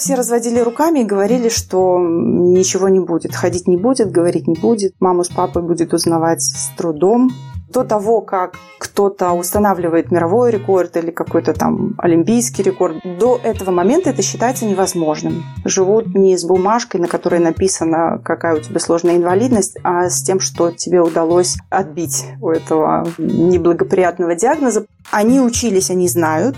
Все разводили руками и говорили, что ничего не будет, ходить не будет, говорить не будет, маму с папой будет узнавать с трудом. До того, как кто-то устанавливает мировой рекорд или какой-то там олимпийский рекорд, до этого момента это считается невозможным. Живут не с бумажкой, на которой написано, какая у тебя сложная инвалидность, а с тем, что тебе удалось отбить у этого неблагоприятного диагноза. Они учились, они знают,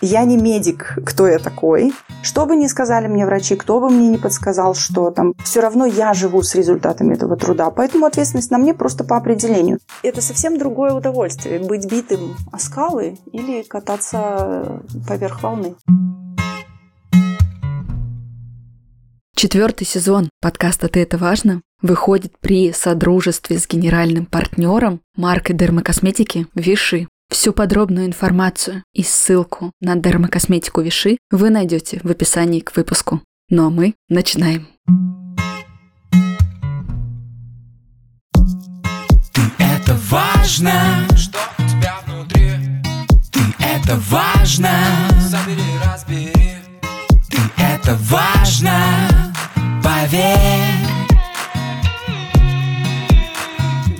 я не медик, кто я такой. Что бы ни сказали мне врачи, кто бы мне не подсказал, что там, все равно я живу с результатами этого труда. Поэтому ответственность на мне просто по определению. Это совсем другое удовольствие. Быть битым о скалы или кататься поверх волны. Четвертый сезон подкаста «Ты это важно» выходит при содружестве с генеральным партнером маркой дермокосметики Виши. Всю подробную информацию и ссылку на дермокосметику Виши вы найдете в описании к выпуску. Ну а мы начинаем. Ты это важно, что у тебя внутри. Ты это важно, собери, разбери. Ты это важно, поверь.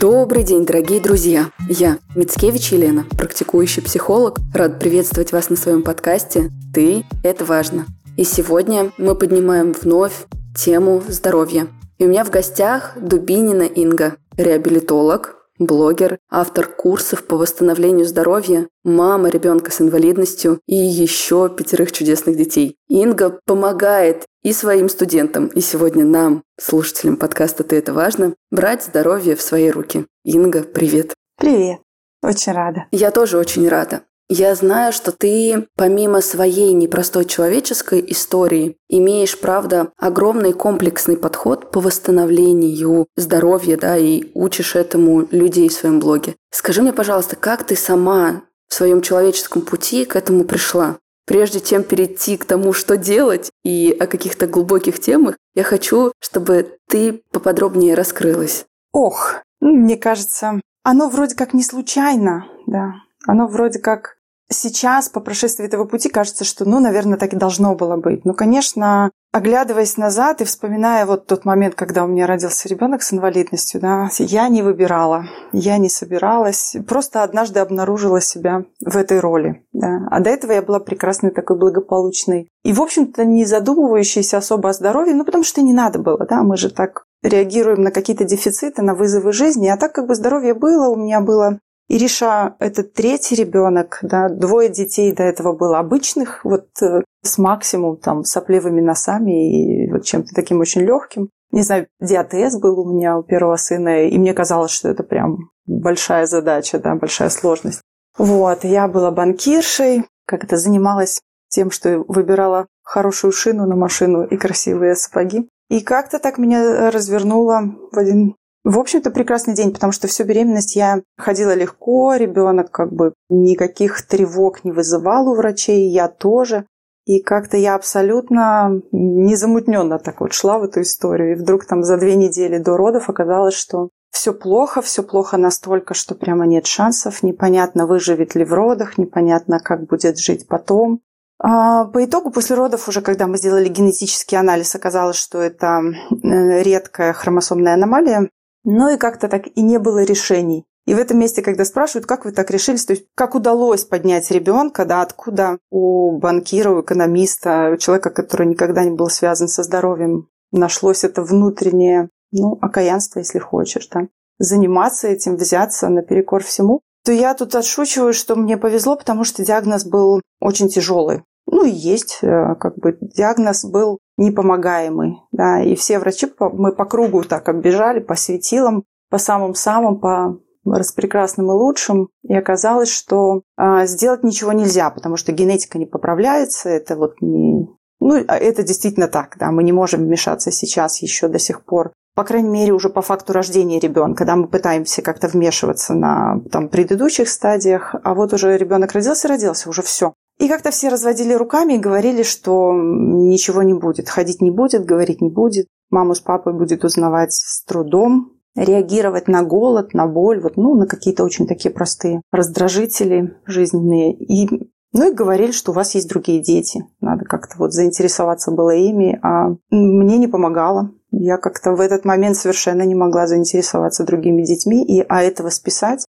Добрый день, дорогие друзья! Я, Мицкевич Елена, практикующий психолог, рад приветствовать вас на своем подкасте «Ты – это важно». И сегодня мы поднимаем вновь тему здоровья. И у меня в гостях Дубинина Инга, реабилитолог, блогер, автор курсов по восстановлению здоровья, мама ребенка с инвалидностью и еще пятерых чудесных детей. Инга помогает и своим студентам, и сегодня нам, слушателям подкаста «Ты это важно», брать здоровье в свои руки. Инга, привет. Привет. Очень рада. Я тоже очень рада. Я знаю, что ты, помимо своей непростой человеческой истории, имеешь, правда, огромный комплексный подход по восстановлению здоровья, да, и учишь этому людей в своем блоге. Скажи мне, пожалуйста, как ты сама в своем человеческом пути к этому пришла? Прежде чем перейти к тому, что делать и о каких-то глубоких темах, я хочу, чтобы ты поподробнее раскрылась. Ох, ну, мне кажется, оно вроде как не случайно, да. Оно вроде как сейчас, по прошествии этого пути, кажется, что, ну, наверное, так и должно было быть. Но, конечно, оглядываясь назад и вспоминая вот тот момент, когда у меня родился ребенок с инвалидностью, да, я не выбирала, я не собиралась, просто однажды обнаружила себя в этой роли. Да. А до этого я была прекрасной такой благополучной. И, в общем-то, не задумывающейся особо о здоровье, ну, потому что не надо было, да, мы же так реагируем на какие-то дефициты, на вызовы жизни. А так как бы здоровье было, у меня было Ириша – это третий ребенок, да, двое детей до этого было обычных, вот э, с максимум там сопливыми носами и вот чем-то таким очень легким. Не знаю, диатез был у меня у первого сына, и мне казалось, что это прям большая задача, да, большая сложность. Вот, я была банкиршей, как-то занималась тем, что выбирала хорошую шину на машину и красивые сапоги. И как-то так меня развернуло в один в общем-то, прекрасный день, потому что всю беременность я ходила легко, ребенок как бы никаких тревог не вызывал у врачей, я тоже. И как-то я абсолютно незамутненно так вот шла в эту историю. И вдруг там за две недели до родов оказалось, что все плохо, все плохо настолько, что прямо нет шансов, непонятно, выживет ли в родах, непонятно, как будет жить потом. А, по итогу, после родов, уже когда мы сделали генетический анализ, оказалось, что это э, редкая хромосомная аномалия, но и как-то так и не было решений. И в этом месте, когда спрашивают, как вы так решились, то есть как удалось поднять ребенка, да, откуда у банкира, у экономиста, у человека, который никогда не был связан со здоровьем, нашлось это внутреннее, ну, окаянство, если хочешь, да, заниматься этим, взяться наперекор всему, то я тут отшучиваю, что мне повезло, потому что диагноз был очень тяжелый. Ну и есть, э, как бы диагноз был непомогаемый. Да, и все врачи, мы по кругу так оббежали, по светилам, по самым-самым, по распрекрасным и лучшим. И оказалось, что а, сделать ничего нельзя, потому что генетика не поправляется. Это вот не... Ну, а это действительно так, да, мы не можем вмешаться сейчас еще до сих пор по крайней мере, уже по факту рождения ребенка, да, мы пытаемся как-то вмешиваться на там, предыдущих стадиях, а вот уже ребенок родился, родился, уже все. И как-то все разводили руками и говорили, что ничего не будет, ходить не будет, говорить не будет, маму с папой будет узнавать с трудом, реагировать на голод, на боль, вот, ну, на какие-то очень такие простые раздражители жизненные. И Ну и говорили, что у вас есть другие дети. Надо как-то вот заинтересоваться было ими. А мне не помогало. Я как-то в этот момент совершенно не могла заинтересоваться другими детьми, и, а этого списать.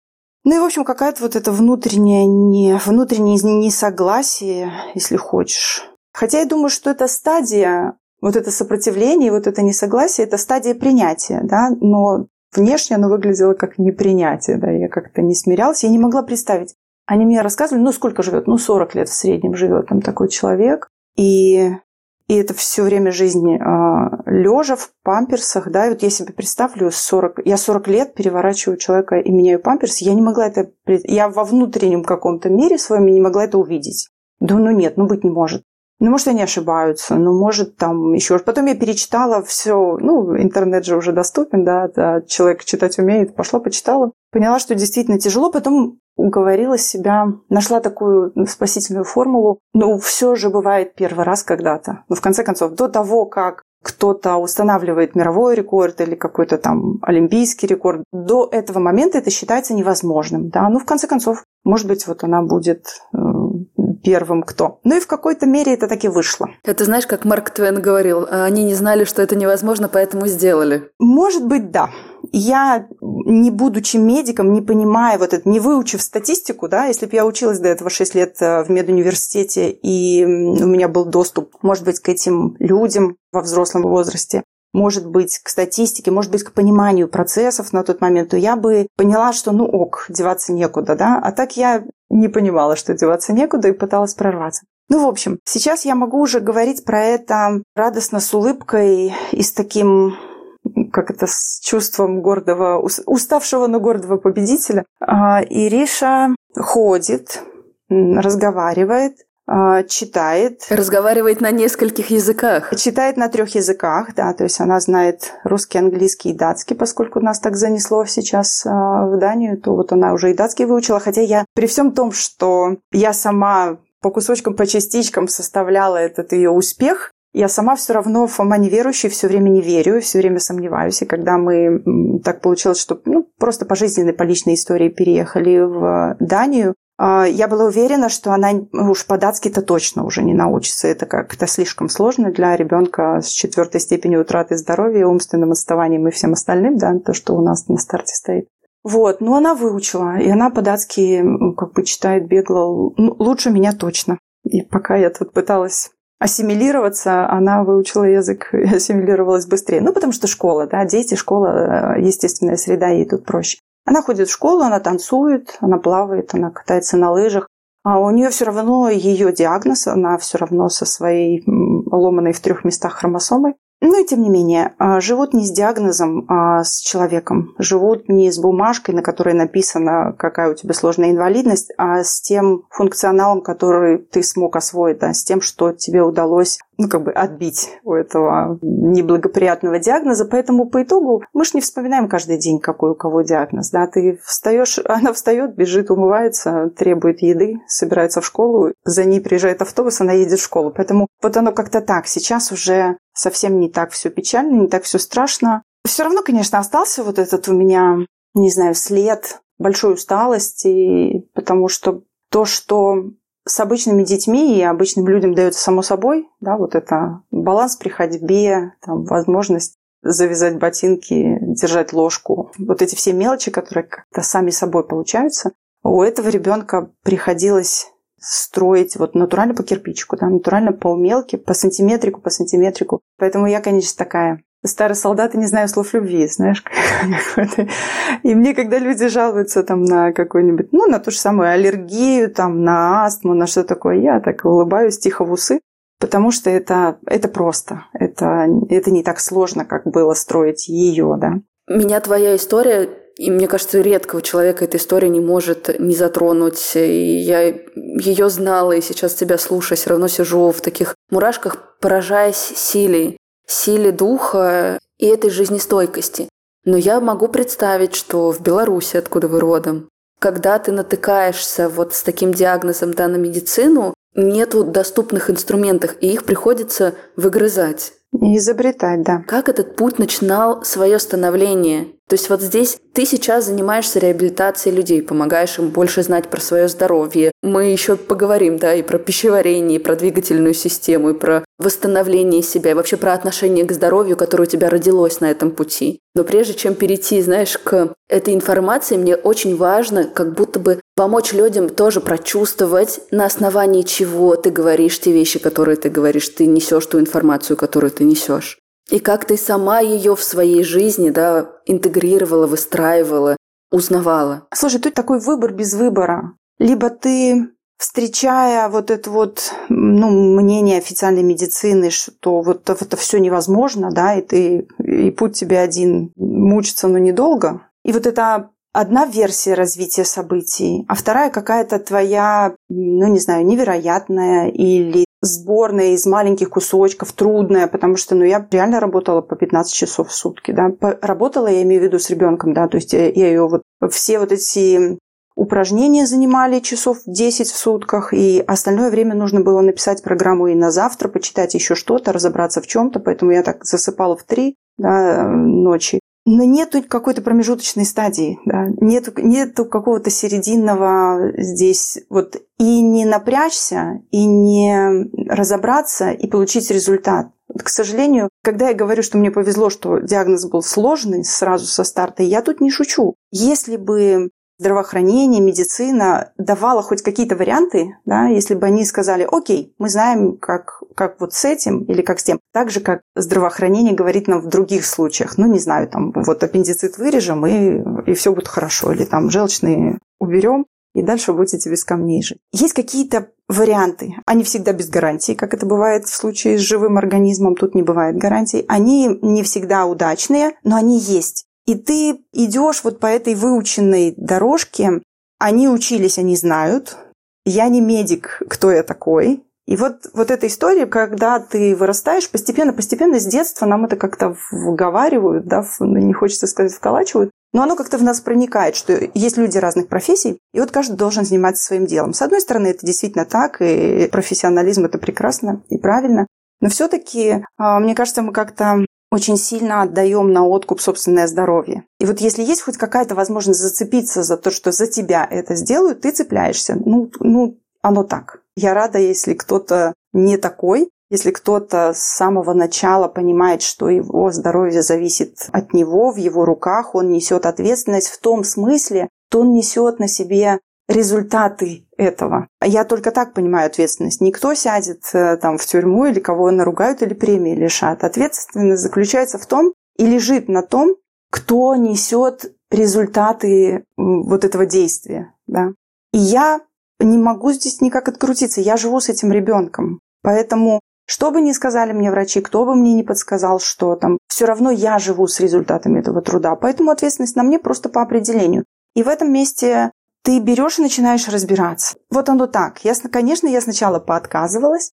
Ну и, в общем, какая-то вот это внутреннее, не, внутреннее несогласие, если хочешь. Хотя я думаю, что это стадия, вот это сопротивление, вот это несогласие, это стадия принятия, да, но внешне оно выглядело как непринятие, да, я как-то не смирялась, я не могла представить. Они мне рассказывали, ну, сколько живет, ну, 40 лет в среднем живет там такой человек, и и это все время жизни э, лежа в памперсах, да, и вот я себе представлю, 40, я 40 лет переворачиваю человека и меняю памперс, я не могла это, я во внутреннем каком-то мире своем не могла это увидеть. Да ну нет, ну быть не может. Ну, может, они ошибаются, ну, может, там еще... Потом я перечитала все, ну, интернет же уже доступен, да, да, человек читать умеет, пошла, почитала. Поняла, что действительно тяжело, потом уговорила себя, нашла такую спасительную формулу. Ну, все же бывает первый раз когда-то. Но в конце концов, до того, как кто-то устанавливает мировой рекорд или какой-то там олимпийский рекорд, до этого момента это считается невозможным. Да? Ну, в конце концов, может быть, вот она будет э, первым кто. Ну и в какой-то мере это таки вышло. Это знаешь, как Марк Твен говорил, они не знали, что это невозможно, поэтому сделали. Может быть, да. Я, не будучи медиком, не понимая вот это, не выучив статистику, да, если бы я училась до этого 6 лет э, в медуниверситете, и у меня был доступ, может быть, к этим людям во взрослом возрасте, может быть, к статистике, может быть, к пониманию процессов на тот момент, то я бы поняла, что ну ок, деваться некуда, да. А так я не понимала, что деваться некуда и пыталась прорваться. Ну, в общем, сейчас я могу уже говорить про это радостно, с улыбкой и с таким как это, с чувством гордого, уставшего, но гордого победителя. А, Ириша ходит, разговаривает, читает. Разговаривает на нескольких языках. Читает на трех языках, да, то есть она знает русский, английский и датский, поскольку нас так занесло сейчас а, в Данию, то вот она уже и датский выучила, хотя я при всем том, что я сама по кусочкам, по частичкам составляла этот ее успех, я сама все равно Фома неверующий, все время не верю, все время сомневаюсь. И когда мы так получилось, что ну, просто по жизненной, по личной истории переехали в Данию, а, я была уверена, что она уж по-датски-то точно уже не научится. Это как-то слишком сложно для ребенка с четвертой степенью утраты здоровья, умственным отставанием и всем остальным, да, то, что у нас на старте стоит. Вот, но она выучила, и она по-датски как бы читает бегло ну, лучше меня точно. И пока я тут пыталась ассимилироваться, она выучила язык и ассимилировалась быстрее. Ну, потому что школа, да, дети, школа, э, естественная среда, ей тут проще. Она ходит в школу, она танцует, она плавает, она катается на лыжах. А у нее все равно ее диагноз, она все равно со своей ломаной в трех местах хромосомой. Ну и тем не менее, а, живут не с диагнозом, а с человеком. Живут не с бумажкой, на которой написано, какая у тебя сложная инвалидность, а с тем функционалом, который ты смог освоить, да, с тем, что тебе удалось ну, как бы отбить у этого неблагоприятного диагноза. Поэтому по итогу мы же не вспоминаем каждый день, какой у кого диагноз. Да? Ты встаешь, она встает, бежит, умывается, требует еды, собирается в школу, за ней приезжает автобус, она едет в школу. Поэтому вот оно как-то так. Сейчас уже совсем не так все печально, не так все страшно. Все равно, конечно, остался вот этот у меня, не знаю, след большой усталости, потому что то, что с обычными детьми и обычным людям дается само собой, да, вот это баланс при ходьбе, там, возможность завязать ботинки, держать ложку. Вот эти все мелочи, которые как-то сами собой получаются, у этого ребенка приходилось строить вот натурально по кирпичику, да, натурально по мелке, по сантиметрику, по сантиметрику. Поэтому я, конечно, такая старый солдат и не знаю слов любви, знаешь. И мне, когда люди жалуются там на какую-нибудь, ну, на ту же самую аллергию, там, на астму, на что такое, я так улыбаюсь тихо в усы, потому что это, это просто. Это, это не так сложно, как было строить ее, да. Меня твоя история и мне кажется, редкого человека эта история не может не затронуть. И я ее знала, и сейчас тебя слушая, все равно сижу в таких мурашках, поражаясь силе силе духа и этой жизнестойкости. Но я могу представить, что в Беларуси, откуда вы родом, когда ты натыкаешься вот с таким диагнозом да, на медицину, нету доступных инструментов, и их приходится выгрызать. И изобретать, да. Как этот путь начинал свое становление? То есть вот здесь ты сейчас занимаешься реабилитацией людей, помогаешь им больше знать про свое здоровье. Мы еще поговорим, да, и про пищеварение, и про двигательную систему, и про восстановление себя, и вообще про отношение к здоровью, которое у тебя родилось на этом пути. Но прежде чем перейти, знаешь, к этой информации, мне очень важно как будто бы помочь людям тоже прочувствовать, на основании чего ты говоришь те вещи, которые ты говоришь, ты несешь ту информацию, которую ты несешь. И как ты сама ее в своей жизни да, интегрировала, выстраивала, узнавала. Слушай, тут такой выбор без выбора. Либо ты встречая вот это вот ну, мнение официальной медицины, что вот это все невозможно, да, и ты и путь тебе один мучиться, но недолго. И вот это одна версия развития событий, а вторая какая-то твоя, ну не знаю, невероятная или сборная из маленьких кусочков, трудная, потому что, ну, я реально работала по 15 часов в сутки, да. Работала, я имею в виду, с ребенком, да, то есть я, я ее вот все вот эти Упражнения занимали часов 10 в сутках, и остальное время нужно было написать программу и на завтра, почитать еще что-то, разобраться в чем-то, поэтому я так засыпала в 3 да, ночи. Но нету какой-то промежуточной стадии, да, нету, нету какого-то серединного здесь вот и не напрячься, и не разобраться, и получить результат. К сожалению, когда я говорю, что мне повезло, что диагноз был сложный сразу со старта, я тут не шучу. Если бы здравоохранение, медицина давала хоть какие-то варианты, да, если бы они сказали, окей, мы знаем, как, как вот с этим или как с тем, так же, как здравоохранение говорит нам в других случаях, ну, не знаю, там, вот аппендицит вырежем, и, и все будет хорошо, или там желчные уберем, и дальше будете без камней жить. Есть какие-то варианты. Они всегда без гарантии, как это бывает в случае с живым организмом. Тут не бывает гарантий. Они не всегда удачные, но они есть. И ты идешь вот по этой выученной дорожке. Они учились, они знают. Я не медик, кто я такой. И вот, вот эта история, когда ты вырастаешь, постепенно, постепенно с детства нам это как-то вговаривают, да, ну, не хочется сказать вколачивают, но оно как-то в нас проникает, что есть люди разных профессий, и вот каждый должен заниматься своим делом. С одной стороны, это действительно так, и профессионализм это прекрасно и правильно, но все-таки, а, мне кажется, мы как-то очень сильно отдаем на откуп собственное здоровье. И вот если есть хоть какая-то возможность зацепиться за то, что за тебя это сделают, ты цепляешься. Ну, ну оно так. Я рада, если кто-то не такой, если кто-то с самого начала понимает, что его здоровье зависит от него, в его руках, он несет ответственность в том смысле, что он несет на себе результаты этого. Я только так понимаю ответственность. Никто сядет э, там в тюрьму или кого наругают или премии лишат. Ответственность заключается в том и лежит на том, кто несет результаты вот этого действия. Да? И я не могу здесь никак открутиться. Я живу с этим ребенком. Поэтому что бы ни сказали мне врачи, кто бы мне не подсказал, что там, все равно я живу с результатами этого труда. Поэтому ответственность на мне просто по определению. И в этом месте ты берешь и начинаешь разбираться. Вот оно так. Я, конечно, я сначала поотказывалась,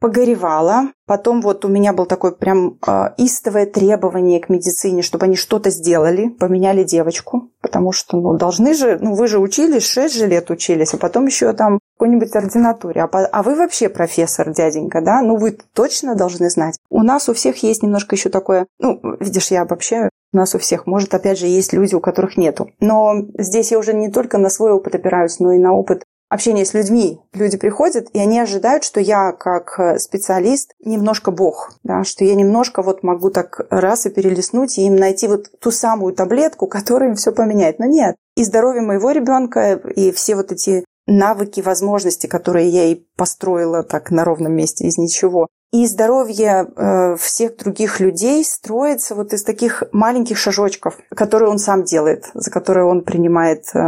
погоревала. Потом вот у меня был такой прям э, истовое требование к медицине, чтобы они что-то сделали, поменяли девочку. Потому что, ну, должны же, ну, вы же учились, 6 же лет учились, а потом еще там в какой-нибудь ординатуре. А, а вы вообще профессор, дяденька, да? Ну, вы точно должны знать. У нас у всех есть немножко еще такое, ну, видишь, я обобщаю, у нас у всех. Может, опять же, есть люди, у которых нету. Но здесь я уже не только на свой опыт опираюсь, но и на опыт общения с людьми. Люди приходят, и они ожидают, что я как э, специалист немножко бог, да, что я немножко вот могу так раз и перелистнуть и им найти вот ту самую таблетку, которая им все поменяет. Но нет. И здоровье моего ребенка, и все вот эти навыки, возможности, которые я и построила так на ровном месте из ничего, и здоровье э, всех других людей строится вот из таких маленьких шажочков, которые он сам делает, за которые он принимает, э,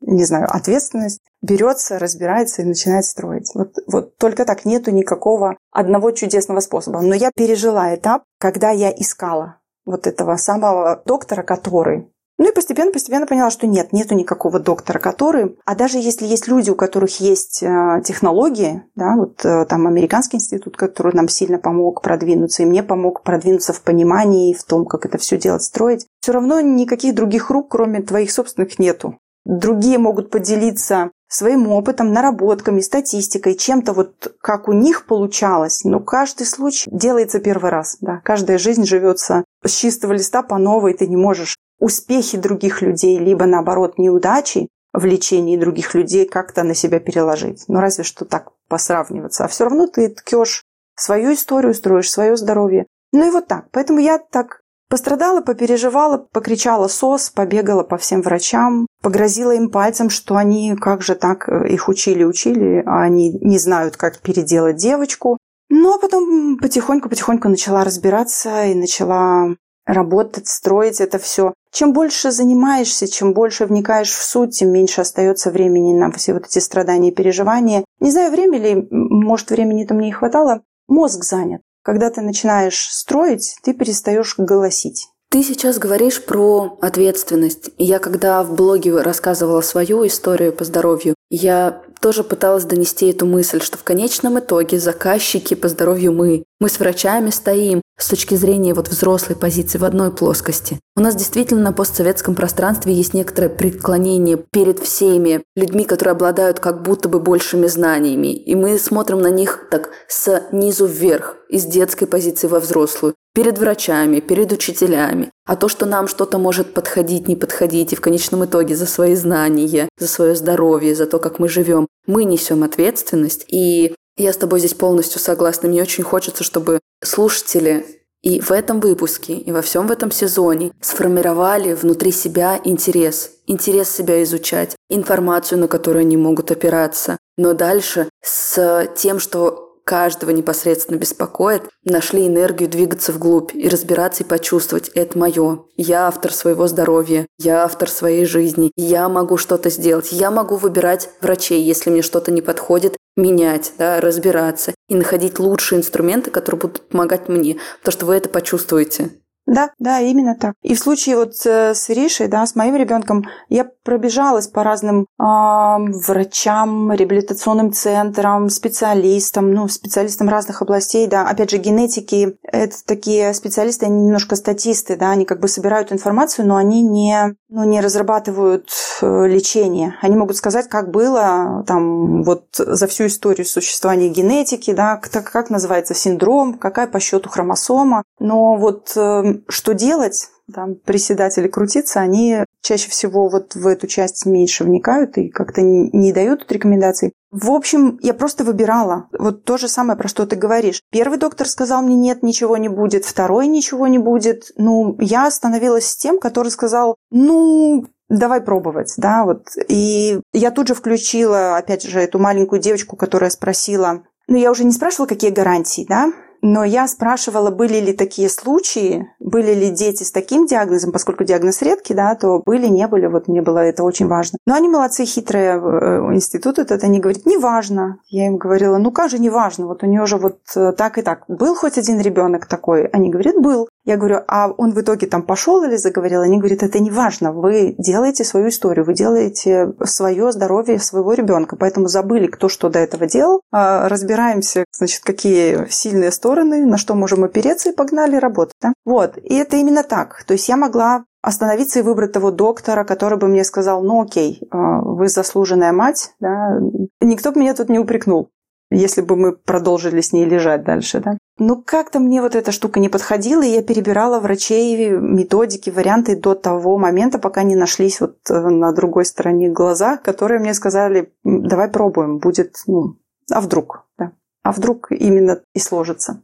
не знаю, ответственность, берется, разбирается и начинает строить. Вот, вот только так нету никакого одного чудесного способа. Но я пережила этап, когда я искала вот этого самого доктора, который ну и постепенно-постепенно поняла, что нет, нету никакого доктора, который... А даже если есть люди, у которых есть э, технологии, да, вот э, там американский институт, который нам сильно помог продвинуться, и мне помог продвинуться в понимании, в том, как это все делать, строить, все равно никаких других рук, кроме твоих собственных, нету. Другие могут поделиться своим опытом, наработками, статистикой, чем-то вот как у них получалось. Но каждый случай делается первый раз. Да. Каждая жизнь живется с чистого листа по новой. Ты не можешь успехи других людей, либо наоборот неудачи в лечении других людей как-то на себя переложить. Ну разве что так посравниваться. А все равно ты ткешь свою историю, строишь свое здоровье. Ну и вот так. Поэтому я так Пострадала, попереживала, покричала сос, побегала по всем врачам, погрозила им пальцем, что они, как же так, э, их учили-учили, а они не знают, как переделать девочку. Ну, а потом потихоньку-потихоньку начала разбираться и начала работать, строить это все. Чем больше занимаешься, чем больше вникаешь в суть, тем меньше остается времени на все вот эти страдания и переживания. Не знаю, время ли, может, времени-то мне и хватало. Мозг занят. Когда ты начинаешь строить, ты перестаешь голосить. Ты сейчас говоришь про ответственность. Я когда в блоге рассказывала свою историю по здоровью, я тоже пыталась донести эту мысль, что в конечном итоге заказчики по здоровью мы. Мы с врачами стоим с точки зрения вот взрослой позиции в одной плоскости. У нас действительно на постсоветском пространстве есть некоторое преклонение перед всеми людьми, которые обладают как будто бы большими знаниями. И мы смотрим на них так с низу вверх, из детской позиции во взрослую перед врачами, перед учителями. А то, что нам что-то может подходить, не подходить, и в конечном итоге за свои знания, за свое здоровье, за то, как мы живем, мы несем ответственность. И я с тобой здесь полностью согласна. Мне очень хочется, чтобы слушатели и в этом выпуске, и во всем в этом сезоне сформировали внутри себя интерес. Интерес себя изучать, информацию, на которую они могут опираться. Но дальше с тем, что каждого непосредственно беспокоит, нашли энергию двигаться вглубь и разбираться и почувствовать, это мое. Я автор своего здоровья, я автор своей жизни, я могу что-то сделать, я могу выбирать врачей, если мне что-то не подходит, менять, да, разбираться и находить лучшие инструменты, которые будут помогать мне, потому что вы это почувствуете. Да, да, именно так. И в случае вот э, с Иришей, да, с моим ребенком, я пробежалась по разным э, врачам, реабилитационным центрам, специалистам, ну, специалистам разных областей, да. Опять же, генетики – это такие специалисты, они немножко статисты, да, они как бы собирают информацию, но они не, ну, не разрабатывают э, лечение. Они могут сказать, как было там вот за всю историю существования генетики, да, как, как называется синдром, какая по счету хромосома. Но вот э, что делать, там, приседать или крутиться, они чаще всего вот в эту часть меньше вникают и как-то не дают рекомендаций. В общем, я просто выбирала. Вот то же самое, про что ты говоришь. Первый доктор сказал мне, нет, ничего не будет. Второй, ничего не будет. Ну, я остановилась с тем, который сказал, ну, давай пробовать, да, вот. И я тут же включила, опять же, эту маленькую девочку, которая спросила, ну, я уже не спрашивала, какие гарантии, да, но я спрашивала, были ли такие случаи, были ли дети с таким диагнозом, поскольку диагноз редкий, да, то были, не были, вот мне было это очень важно. Но они молодцы, хитрые, э, институт этот, они говорят, не важно. Я им говорила, ну как же не важно, вот у нее же вот э, так и так. Был хоть один ребенок такой? Они говорят, был. Я говорю, а он в итоге там пошел или заговорил? Они говорят, это не важно, вы делаете свою историю, вы делаете свое здоровье своего ребенка, поэтому забыли, кто что до этого делал, а, разбираемся, значит, какие сильные стороны, на что можем опереться и погнали работать. Да? Вот, и это именно так. То есть я могла остановиться и выбрать того доктора, который бы мне сказал, ну окей, а, вы заслуженная мать, да, никто бы меня тут не упрекнул если бы мы продолжили с ней лежать дальше, да. Ну, как-то мне вот эта штука не подходила, и я перебирала врачей, методики, варианты до того момента, пока не нашлись вот э, на другой стороне глаза, которые мне сказали, давай пробуем, будет, ну, а вдруг, да. А вдруг именно и сложится.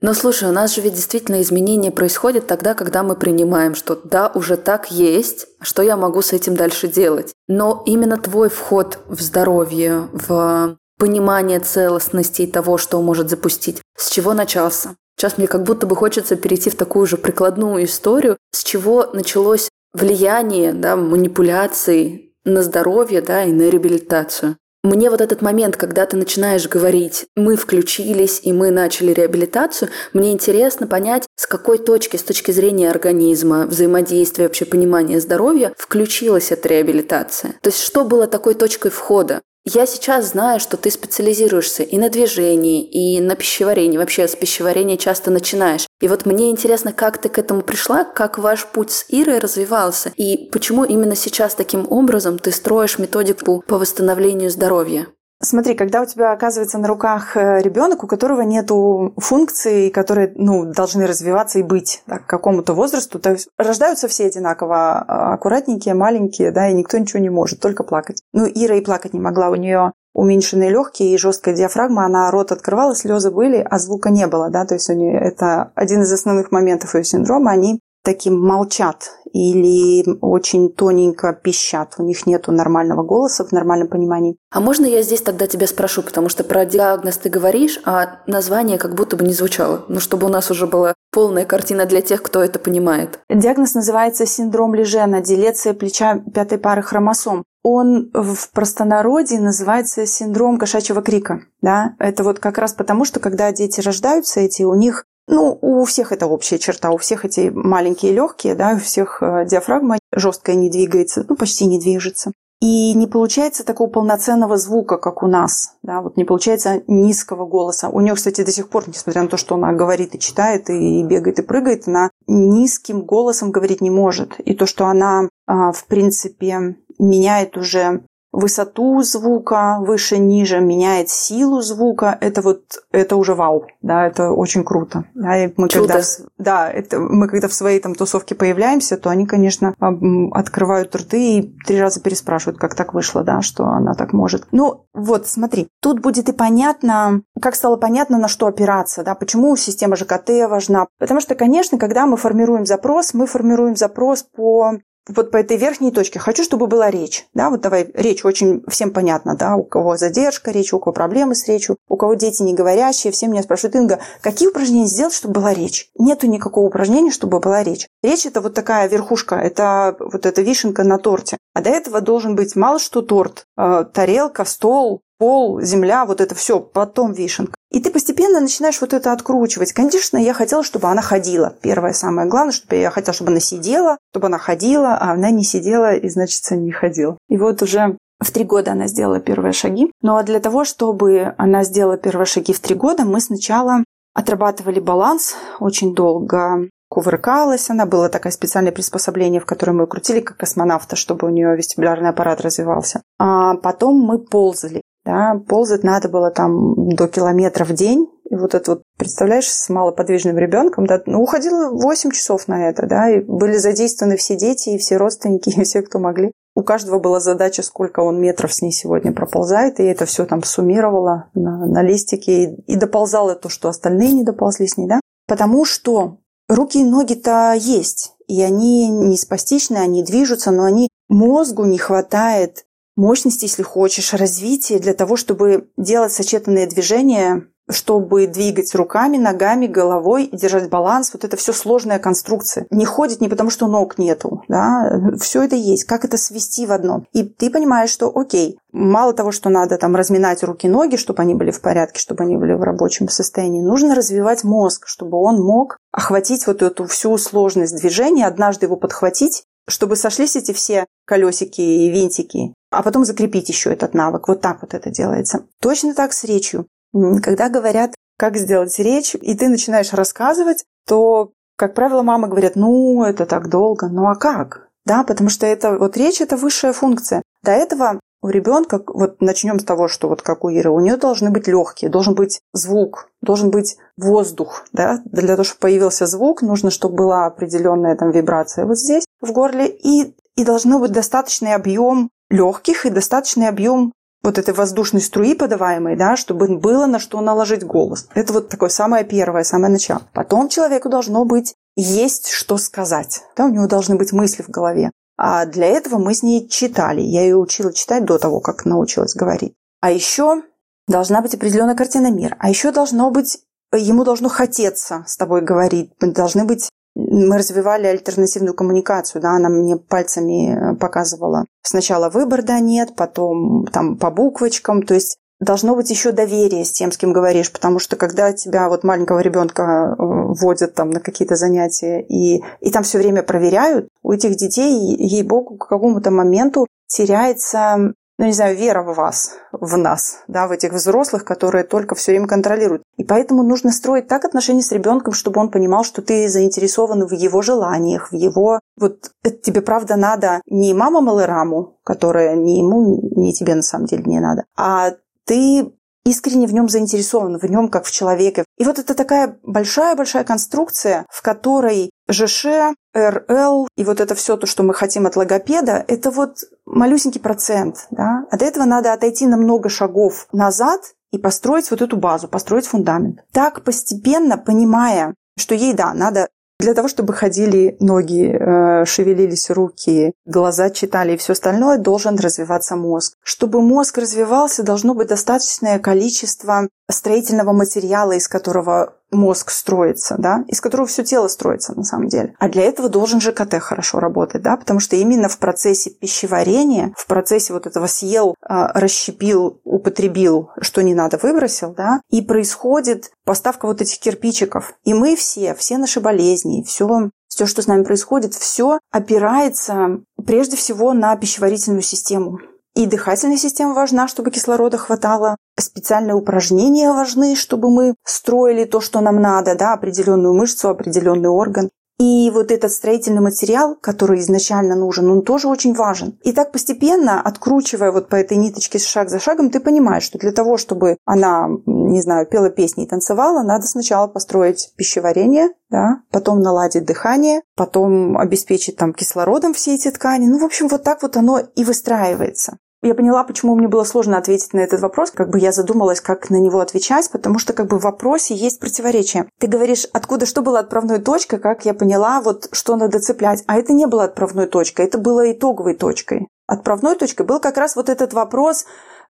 Но слушай, у нас же ведь действительно изменения происходят тогда, когда мы принимаем, что да, уже так есть, что я могу с этим дальше делать. Но именно твой вход в здоровье, в понимание целостности и того, что может запустить, с чего начался? Сейчас мне как будто бы хочется перейти в такую же прикладную историю, с чего началось влияние да, манипуляций на здоровье да, и на реабилитацию. Мне вот этот момент, когда ты начинаешь говорить, мы включились и мы начали реабилитацию, мне интересно понять, с какой точки, с точки зрения организма, взаимодействия, вообще понимания здоровья, включилась эта реабилитация. То есть что было такой точкой входа? Я сейчас знаю, что ты специализируешься и на движении, и на пищеварении. Вообще с пищеварения часто начинаешь. И вот мне интересно, как ты к этому пришла, как ваш путь с Ирой развивался, и почему именно сейчас таким образом ты строишь методику по восстановлению здоровья? Смотри, когда у тебя оказывается на руках э, ребенок, у которого нету функций, которые ну, должны развиваться и быть да, к какому-то возрасту, то есть рождаются все одинаково а, аккуратненькие, маленькие, да, и никто ничего не может, только плакать. Ну, Ира и плакать не могла, у нее уменьшенные легкие и жесткая диафрагма, она рот открывала, слезы были, а звука не было, да, то есть у нее это один из основных моментов ее синдрома, они таким молчат или очень тоненько пищат. У них нет нормального голоса в нормальном понимании. А можно я здесь тогда тебя спрошу, потому что про диагноз ты говоришь, а название как будто бы не звучало. Ну, чтобы у нас уже была полная картина для тех, кто это понимает. Диагноз называется синдром Лежена, делеция плеча пятой пары хромосом он в простонародье называется синдром кошачьего крика. Да? Это вот как раз потому, что когда дети рождаются, эти у них ну, у всех это общая черта, у всех эти маленькие легкие, да, у всех э, диафрагма жесткая не двигается, ну, почти не движется. И не получается такого полноценного звука, как у нас. Да, вот не получается низкого голоса. У нее, кстати, до сих пор, несмотря на то, что она говорит и читает, и бегает, и прыгает, она низким голосом говорить не может. И то, что она, а, в принципе, меняет уже высоту звука выше-ниже, меняет силу звука, это вот, это уже вау, да, это очень круто. Да, и мы Чудо. когда, да, это, мы когда в своей там тусовке появляемся, то они, конечно, открывают рты и три раза переспрашивают, как так вышло, да, что она так может. Ну, вот, смотри, тут будет и понятно, как стало понятно, на что опираться, да, почему система ЖКТ важна. Потому что, конечно, когда мы формируем запрос, мы формируем запрос по вот по этой верхней точке хочу, чтобы была речь. Да, вот давай, речь очень всем понятно, да, у кого задержка речи, у кого проблемы с речью, у кого дети не говорящие, все меня спрашивают, Инга, какие упражнения сделать, чтобы была речь? Нету никакого упражнения, чтобы была речь. Речь это вот такая верхушка, это вот эта вишенка на торте. А до этого должен быть мало что торт, э, тарелка, стол, пол, земля, вот это все, потом вишенка. И ты постепенно начинаешь вот это откручивать. Конечно, я хотела, чтобы она ходила. Первое самое главное, чтобы я хотела, чтобы она сидела, чтобы она ходила, а она не сидела и, значит, не ходила. И вот уже в три года она сделала первые шаги. Ну а для того, чтобы она сделала первые шаги в три года, мы сначала отрабатывали баланс очень долго. Кувыркалась она, было такое специальное приспособление, в которое мы крутили как космонавта, чтобы у нее вестибулярный аппарат развивался. А потом мы ползали. Да, ползать надо было там до километра в день. И вот это вот, представляешь, с малоподвижным ребенком, да, ну, уходило 8 часов на это, да, и были задействованы все дети и все родственники, и все, кто могли. У каждого была задача, сколько он метров с ней сегодня проползает, и это все там суммировала на, на листике и, и доползала то, что остальные не доползли с ней, да. Потому что руки и ноги-то есть, и они не спастичны, они движутся, но они мозгу не хватает мощности, если хочешь, развития для того, чтобы делать сочетанные движения, чтобы двигать руками, ногами, головой держать баланс. Вот это все сложная конструкция. Не ходит не потому, что ног нету. Да? Все это есть. Как это свести в одно? И ты понимаешь, что окей, мало того, что надо там разминать руки-ноги, чтобы они были в порядке, чтобы они были в рабочем состоянии, нужно развивать мозг, чтобы он мог охватить вот эту всю сложность движения, однажды его подхватить чтобы сошлись эти все колесики и винтики, а потом закрепить еще этот навык. Вот так вот это делается. Точно так с речью. Когда говорят, как сделать речь, и ты начинаешь рассказывать, то, как правило, мамы говорят, ну, это так долго, ну а как? Да, потому что это вот речь это высшая функция. До этого у ребенка, вот начнем с того, что вот как у Иры, у нее должны быть легкие, должен быть звук, должен быть воздух, да, для того, чтобы появился звук, нужно, чтобы была определенная там вибрация вот здесь в горле, и, и должно быть достаточный объем легких и достаточный объем вот этой воздушной струи подаваемой, да, чтобы было на что наложить голос. Это вот такое самое первое, самое начало. Потом человеку должно быть есть что сказать. Да, у него должны быть мысли в голове. А для этого мы с ней читали. Я ее учила читать до того, как научилась говорить. А еще должна быть определенная картина мира. А еще должно быть, ему должно хотеться с тобой говорить. Должны быть мы развивали альтернативную коммуникацию, да, она мне пальцами показывала. Сначала выбор да нет, потом там по буквочкам, то есть должно быть еще доверие с тем, с кем говоришь, потому что когда тебя вот маленького ребенка э, вводят там на какие-то занятия и, и там все время проверяют, у этих детей, ей-богу, к какому-то моменту теряется ну, не знаю, вера в вас, в нас, да, в этих взрослых, которые только все время контролируют. И поэтому нужно строить так отношения с ребенком, чтобы он понимал, что ты заинтересован в его желаниях, в его... Вот это тебе, правда, надо не мама Малыраму, которая не ему, не тебе на самом деле не надо, а ты искренне в нем заинтересован, в нем как в человеке. И вот это такая большая-большая конструкция, в которой ЖШ, РЛ и вот это все то, что мы хотим от логопеда, это вот малюсенький процент. Да? До этого надо отойти на много шагов назад и построить вот эту базу, построить фундамент. Так постепенно, понимая, что ей, да, надо для того, чтобы ходили ноги, э, шевелились руки, глаза читали и все остальное, должен развиваться мозг. Чтобы мозг развивался, должно быть достаточное количество строительного материала, из которого мозг строится, да, из которого все тело строится на самом деле. А для этого должен ЖКТ хорошо работать, да, потому что именно в процессе пищеварения, в процессе вот этого съел, а, расщепил, употребил, что не надо, выбросил, да, и происходит поставка вот этих кирпичиков. И мы все, все наши болезни, все все, что с нами происходит, все опирается прежде всего на пищеварительную систему. И дыхательная система важна, чтобы кислорода хватало. Специальные упражнения важны, чтобы мы строили то, что нам надо, да, определенную мышцу, определенный орган. И вот этот строительный материал, который изначально нужен, он тоже очень важен. И так постепенно, откручивая вот по этой ниточке шаг за шагом, ты понимаешь, что для того, чтобы она, не знаю, пела песни и танцевала, надо сначала построить пищеварение, да, потом наладить дыхание, потом обеспечить там кислородом все эти ткани. Ну, в общем, вот так вот оно и выстраивается. Я поняла, почему мне было сложно ответить на этот вопрос. Как бы я задумалась, как на него отвечать, потому что как бы в вопросе есть противоречие. Ты говоришь, откуда что было отправной точкой, как я поняла, вот что надо цеплять. А это не было отправной точкой, это было итоговой точкой. Отправной точкой был как раз вот этот вопрос,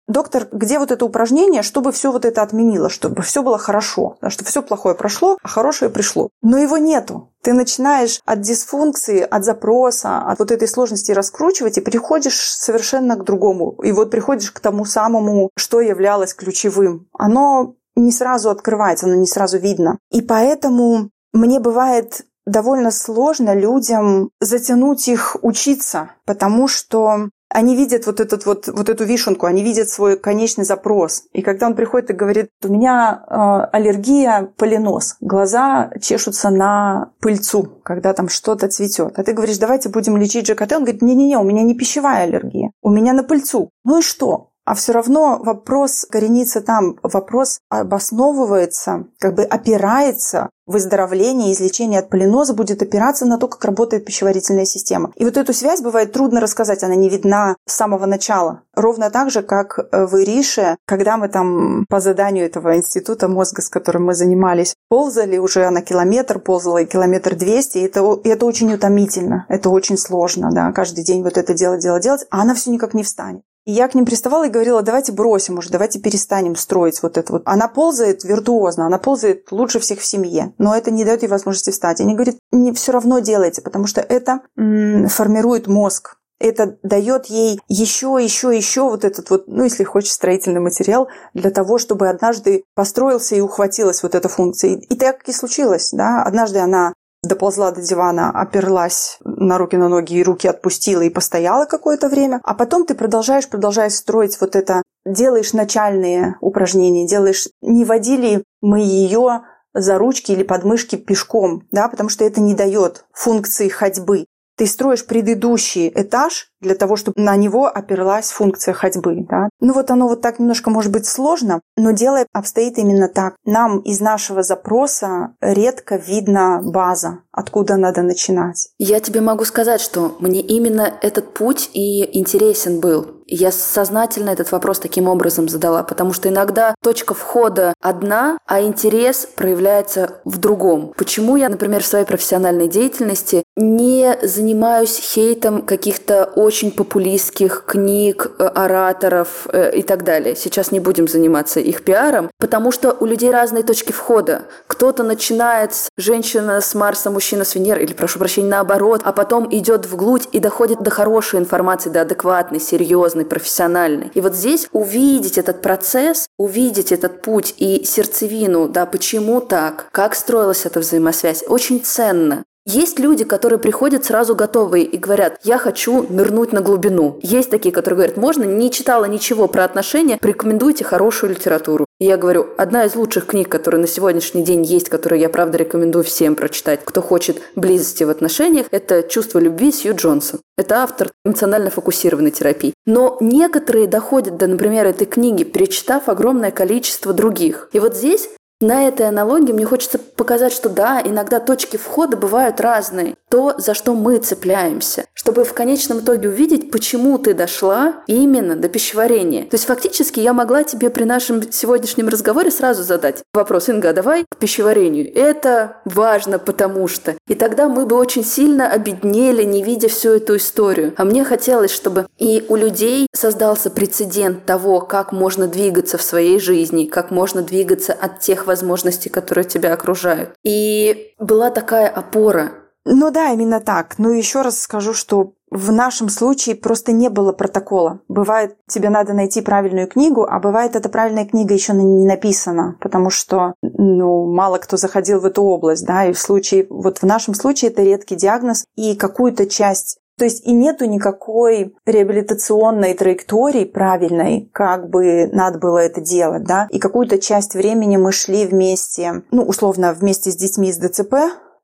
доктор, где вот это упражнение, чтобы все вот это отменило, чтобы все было хорошо, чтобы все плохое прошло, а хорошее пришло. Но его нету. Ты начинаешь от дисфункции, от запроса, от вот этой сложности раскручивать и приходишь совершенно к другому. И вот приходишь к тому самому, что являлось ключевым. Оно не сразу открывается, оно не сразу видно. И поэтому мне бывает довольно сложно людям затянуть их учиться, потому что они видят вот, этот вот, вот эту вишенку, они видят свой конечный запрос. И когда он приходит и говорит, у меня э, аллергия полинос, глаза чешутся на пыльцу, когда там что-то цветет. А ты говоришь, давайте будем лечить ЖКТ. Он говорит, не-не-не, у меня не пищевая аллергия, у меня на пыльцу. Ну и что? А все равно вопрос коренится там, вопрос обосновывается, как бы опирается выздоровление излечение от полиноза будет опираться на то, как работает пищеварительная система. И вот эту связь бывает трудно рассказать, она не видна с самого начала. Ровно так же, как в Ирише, когда мы там по заданию этого института мозга, с которым мы занимались, ползали уже на километр, ползала и километр двести, и это, и это очень утомительно, это очень сложно, да, каждый день вот это делать, делать, делать, а она все никак не встанет. И я к ним приставала и говорила, давайте бросим уже, давайте перестанем строить вот это вот. Она ползает виртуозно, она ползает лучше всех в семье, но это не дает ей возможности встать. Они говорят, не все равно делайте, потому что это м- формирует мозг, это дает ей еще, еще, еще вот этот вот, ну, если хочешь, строительный материал для того, чтобы однажды построился и ухватилась вот эта функция. И так и случилось, да. Однажды она доползла до дивана, оперлась на руки, на ноги и руки отпустила и постояла какое-то время. А потом ты продолжаешь, продолжаешь строить вот это, делаешь начальные упражнения, делаешь... Не водили мы ее за ручки или подмышки пешком, да, потому что это не дает функции ходьбы. Ты строишь предыдущий этаж для того, чтобы на него оперлась функция ходьбы. Да? Ну вот оно вот так немножко может быть сложно, но дело обстоит именно так. Нам из нашего запроса редко видна база, откуда надо начинать. Я тебе могу сказать, что мне именно этот путь и интересен был. Я сознательно этот вопрос таким образом задала, потому что иногда точка входа одна, а интерес проявляется в другом. Почему я, например, в своей профессиональной деятельности не занимаюсь хейтом каких-то очень популистских книг, э, ораторов э, и так далее. Сейчас не будем заниматься их пиаром, потому что у людей разные точки входа. Кто-то начинает с женщина с Марса, мужчина с Венеры, или, прошу прощения, наоборот, а потом идет вглубь и доходит до хорошей информации, до адекватной, серьезной, профессиональной. И вот здесь увидеть этот процесс, увидеть этот путь и сердцевину, да, почему так, как строилась эта взаимосвязь, очень ценно. Есть люди, которые приходят сразу готовые и говорят, я хочу нырнуть на глубину. Есть такие, которые говорят, можно, не читала ничего про отношения, порекомендуйте хорошую литературу. И я говорю, одна из лучших книг, которые на сегодняшний день есть, которые я, правда, рекомендую всем прочитать, кто хочет близости в отношениях, это «Чувство любви» Сью Джонсон. Это автор эмоционально фокусированной терапии. Но некоторые доходят до, например, этой книги, перечитав огромное количество других. И вот здесь на этой аналогии мне хочется показать, что да, иногда точки входа бывают разные. То, за что мы цепляемся, чтобы в конечном итоге увидеть, почему ты дошла именно до пищеварения. То есть фактически я могла тебе при нашем сегодняшнем разговоре сразу задать вопрос, Инга, а давай к пищеварению. Это важно, потому что. И тогда мы бы очень сильно обеднели, не видя всю эту историю. А мне хотелось, чтобы и у людей создался прецедент того, как можно двигаться в своей жизни, как можно двигаться от тех возможностей, которые тебя окружают. И была такая опора. Ну да, именно так. Ну еще раз скажу, что в нашем случае просто не было протокола. Бывает, тебе надо найти правильную книгу, а бывает, эта правильная книга еще не написана, потому что ну, мало кто заходил в эту область, да, и в случае, вот в нашем случае это редкий диагноз, и какую-то часть то есть и нету никакой реабилитационной траектории правильной, как бы надо было это делать, да. И какую-то часть времени мы шли вместе, ну, условно, вместе с детьми с ДЦП,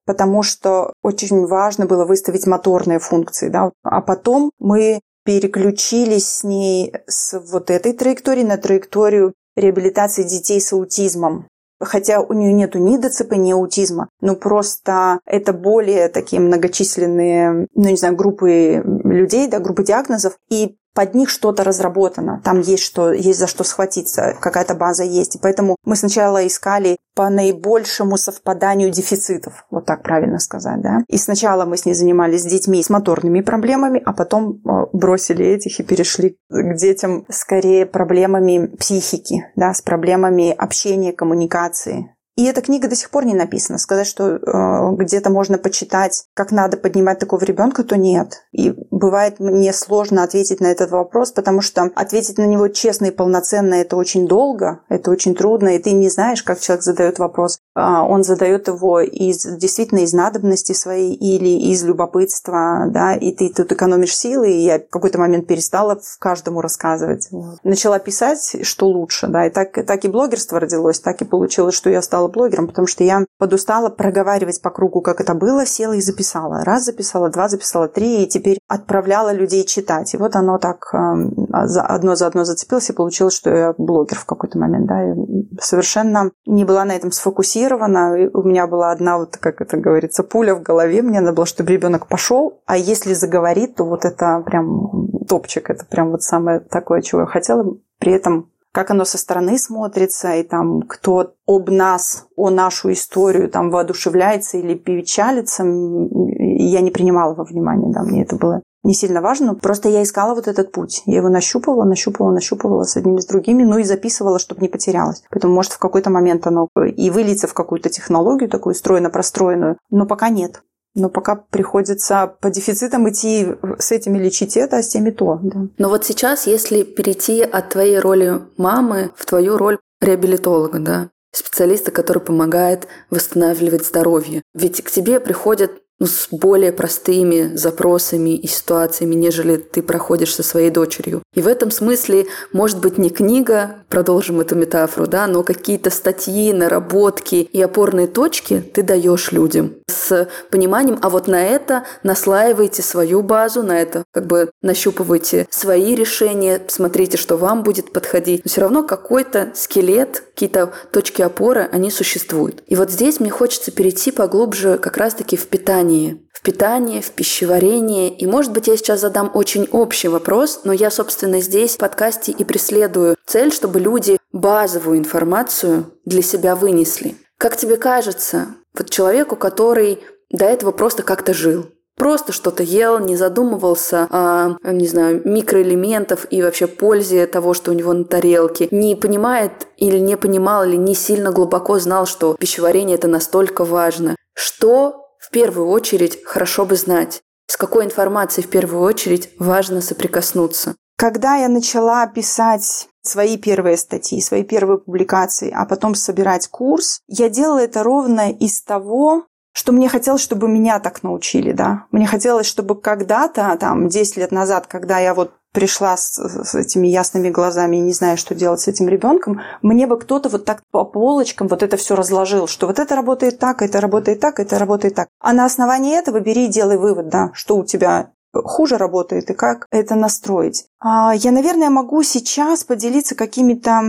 потому что очень важно было выставить моторные функции, да. А потом мы переключились с ней с вот этой траектории на траекторию реабилитации детей с аутизмом хотя у нее нету ни ДЦП, ни аутизма, но просто это более такие многочисленные, ну не знаю, группы людей, да, группы диагнозов, и под них что-то разработано, там есть что, есть за что схватиться, какая-то база есть. И поэтому мы сначала искали по наибольшему совпаданию дефицитов, вот так правильно сказать, да. И сначала мы с ней занимались с детьми с моторными проблемами, а потом э, бросили этих и перешли к детям скорее проблемами психики, да, с проблемами общения, коммуникации, и эта книга до сих пор не написана. Сказать, что э, где-то можно почитать, как надо поднимать такого ребенка, то нет. И бывает мне сложно ответить на этот вопрос, потому что ответить на него честно и полноценно это очень долго, это очень трудно, и ты не знаешь, как человек задает вопрос. А он задает его из действительно из надобности своей или из любопытства, да, и ты тут экономишь силы, и я в какой-то момент перестала каждому рассказывать. Начала писать, что лучше, да, и так, так и блогерство родилось, так и получилось, что я стала стала блогером, потому что я подустала проговаривать по кругу, как это было, села и записала. Раз записала, два записала, три, и теперь отправляла людей читать. И вот оно так эм, одно за одно зацепилось, и получилось, что я блогер в какой-то момент. Да, я совершенно не была на этом сфокусирована. И у меня была одна, вот как это говорится, пуля в голове. Мне надо было, чтобы ребенок пошел, а если заговорит, то вот это прям топчик, это прям вот самое такое, чего я хотела. При этом как оно со стороны смотрится, и там кто об нас, о нашу историю там воодушевляется или печалится, я не принимала во внимание, да, мне это было не сильно важно, просто я искала вот этот путь. Я его нащупывала, нащупывала, нащупывала с одними, с другими, ну и записывала, чтобы не потерялась. Поэтому, может, в какой-то момент оно и выльется в какую-то технологию такую стройно-простроенную, но пока нет. Но пока приходится по дефицитам идти с этими лечить это, а с теми то. Да. Но вот сейчас, если перейти от твоей роли мамы в твою роль реабилитолога, да, специалиста, который помогает восстанавливать здоровье. Ведь к тебе приходят ну, с более простыми запросами и ситуациями, нежели ты проходишь со своей дочерью. И в этом смысле, может быть, не книга, продолжим эту метафору, да, но какие-то статьи, наработки и опорные точки ты даешь людям с пониманием, а вот на это наслаивайте свою базу, на это как бы нащупывайте свои решения, смотрите, что вам будет подходить. Но все равно какой-то скелет, какие-то точки опоры, они существуют. И вот здесь мне хочется перейти поглубже как раз-таки в питание питании. В питании, в пищеварении. И, может быть, я сейчас задам очень общий вопрос, но я, собственно, здесь в подкасте и преследую цель, чтобы люди базовую информацию для себя вынесли. Как тебе кажется, вот человеку, который до этого просто как-то жил, просто что-то ел, не задумывался о, не знаю, микроэлементов и вообще пользе того, что у него на тарелке, не понимает или не понимал, или не сильно глубоко знал, что пищеварение это настолько важно. Что в первую очередь хорошо бы знать, с какой информацией в первую очередь важно соприкоснуться. Когда я начала писать свои первые статьи, свои первые публикации, а потом собирать курс, я делала это ровно из того, что мне хотелось, чтобы меня так научили, да. Мне хотелось, чтобы когда-то, там, 10 лет назад, когда я вот пришла с, с этими ясными глазами и не знаю, что делать с этим ребенком, мне бы кто-то вот так по полочкам вот это все разложил, что вот это работает так, это работает так, это работает так. А на основании этого бери и делай вывод, да, что у тебя хуже работает и как это настроить. А, я, наверное, могу сейчас поделиться какими-то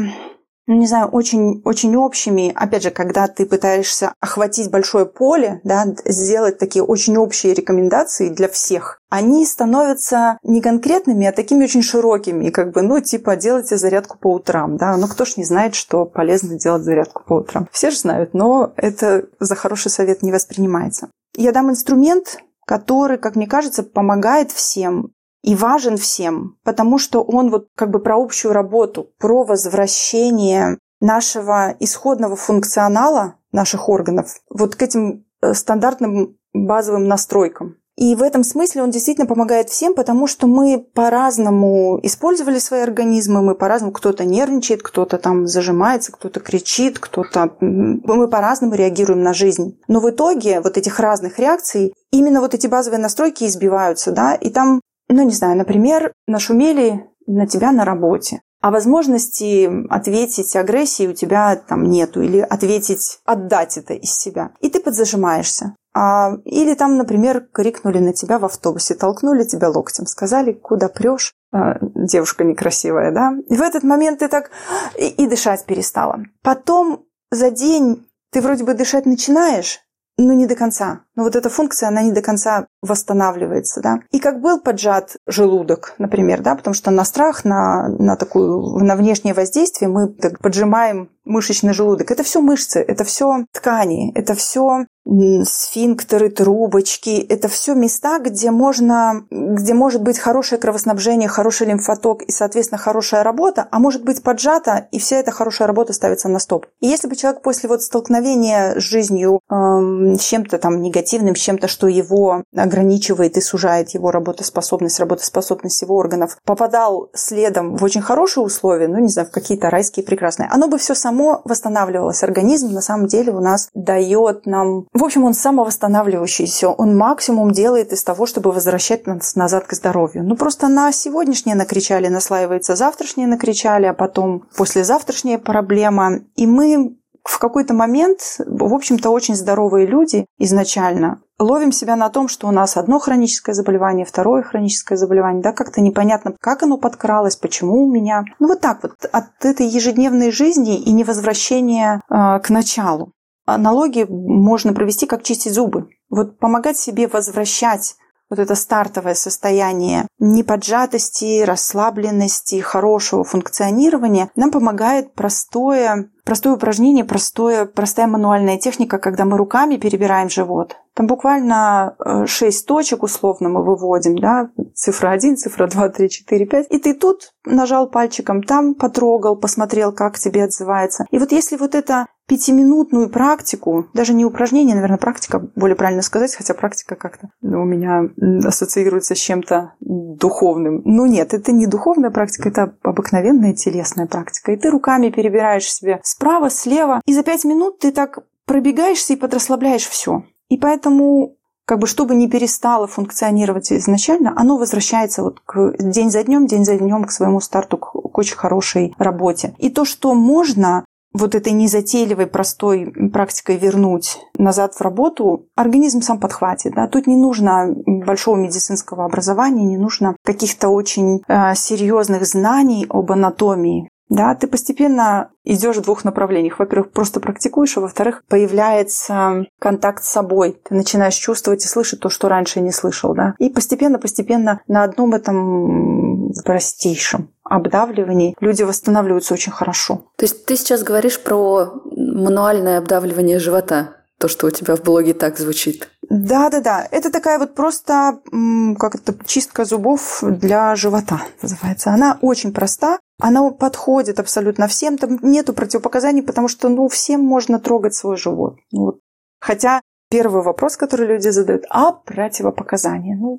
ну, не знаю, очень, очень общими. Опять же, когда ты пытаешься охватить большое поле, да, сделать такие очень общие рекомендации для всех, они становятся не конкретными, а такими очень широкими, как бы, ну, типа, делайте зарядку по утрам, да, ну, кто ж не знает, что полезно делать зарядку по утрам. Все же знают, но это за хороший совет не воспринимается. Я дам инструмент, который, как мне кажется, помогает всем и важен всем, потому что он вот как бы про общую работу, про возвращение нашего исходного функционала наших органов вот к этим э, стандартным базовым настройкам. И в этом смысле он действительно помогает всем, потому что мы по-разному использовали свои организмы, мы по-разному, кто-то нервничает, кто-то там зажимается, кто-то кричит, кто-то... Мы по-разному реагируем на жизнь. Но в итоге вот этих разных реакций именно вот эти базовые настройки избиваются, да, и там ну, не знаю, например, нашумели на тебя на работе, а возможности ответить агрессии у тебя там нету, или ответить, отдать это из себя. И ты подзажимаешься. А, или там, например, крикнули на тебя в автобусе, толкнули тебя локтем, сказали, куда прешь, а, девушка некрасивая, да? И в этот момент ты так и, и дышать перестала. Потом за день ты вроде бы дышать начинаешь, но не до конца. Но вот эта функция, она не до конца восстанавливается, да. И как был поджат желудок, например, да, потому что на страх, на, на такую, на внешнее воздействие мы так поджимаем мышечный желудок. Это все мышцы, это все ткани, это все сфинктеры, трубочки. Это все места, где можно, где может быть хорошее кровоснабжение, хороший лимфоток и, соответственно, хорошая работа, а может быть поджата, и вся эта хорошая работа ставится на стоп. И если бы человек после вот столкновения с жизнью эм, с чем-то там негативным, с чем-то, что его ограничивает и сужает его работоспособность, работоспособность его органов, попадал следом в очень хорошие условия, ну, не знаю, в какие-то райские прекрасные, оно бы все само восстанавливалось. Организм на самом деле у нас дает нам в общем, он самовосстанавливающийся. Он максимум делает из того, чтобы возвращать нас назад к здоровью. Ну, просто на сегодняшнее накричали, наслаивается завтрашнее накричали, а потом послезавтрашняя проблема. И мы в какой-то момент, в общем-то, очень здоровые люди изначально ловим себя на том, что у нас одно хроническое заболевание, второе хроническое заболевание, да, как-то непонятно, как оно подкралось, почему у меня. Ну вот так вот, от этой ежедневной жизни и невозвращения э, к началу аналогии можно провести, как чистить зубы. Вот помогать себе возвращать вот это стартовое состояние неподжатости, расслабленности, хорошего функционирования нам помогает простое, простое упражнение, простое, простая мануальная техника, когда мы руками перебираем живот. Там буквально 6 э, точек условно мы выводим, да, цифра 1, цифра 2, 3, 4, 5. И ты тут нажал пальчиком, там потрогал, посмотрел, как тебе отзывается. И вот если вот это пятиминутную практику, даже не упражнение, наверное, практика, более правильно сказать, хотя практика как-то у меня ассоциируется с чем-то духовным. Но нет, это не духовная практика, это обыкновенная телесная практика. И ты руками перебираешь себе справа, слева, и за пять минут ты так пробегаешься и подрасслабляешь все. И поэтому как бы чтобы не перестало функционировать изначально, оно возвращается вот к, день за днем, день за днем к своему старту, к, к очень хорошей работе. И то, что можно вот этой незатейливой, простой практикой вернуть назад в работу, организм сам подхватит. Да? Тут не нужно большого медицинского образования, не нужно каких-то очень э, серьезных знаний об анатомии. Да, ты постепенно идешь в двух направлениях. Во-первых, просто практикуешь, а во-вторых, появляется контакт с собой. Ты начинаешь чувствовать и слышать то, что раньше не слышал. Да? И постепенно-постепенно на одном этом простейшем обдавливании люди восстанавливаются очень хорошо. То есть ты сейчас говоришь про мануальное обдавливание живота, то, что у тебя в блоге так звучит. Да, да, да. Это такая вот просто как это чистка зубов для живота называется. Она очень проста. Она подходит абсолютно всем. Там нету противопоказаний, потому что ну всем можно трогать свой живот. Ну, вот. Хотя первый вопрос, который люди задают, а противопоказания? Ну,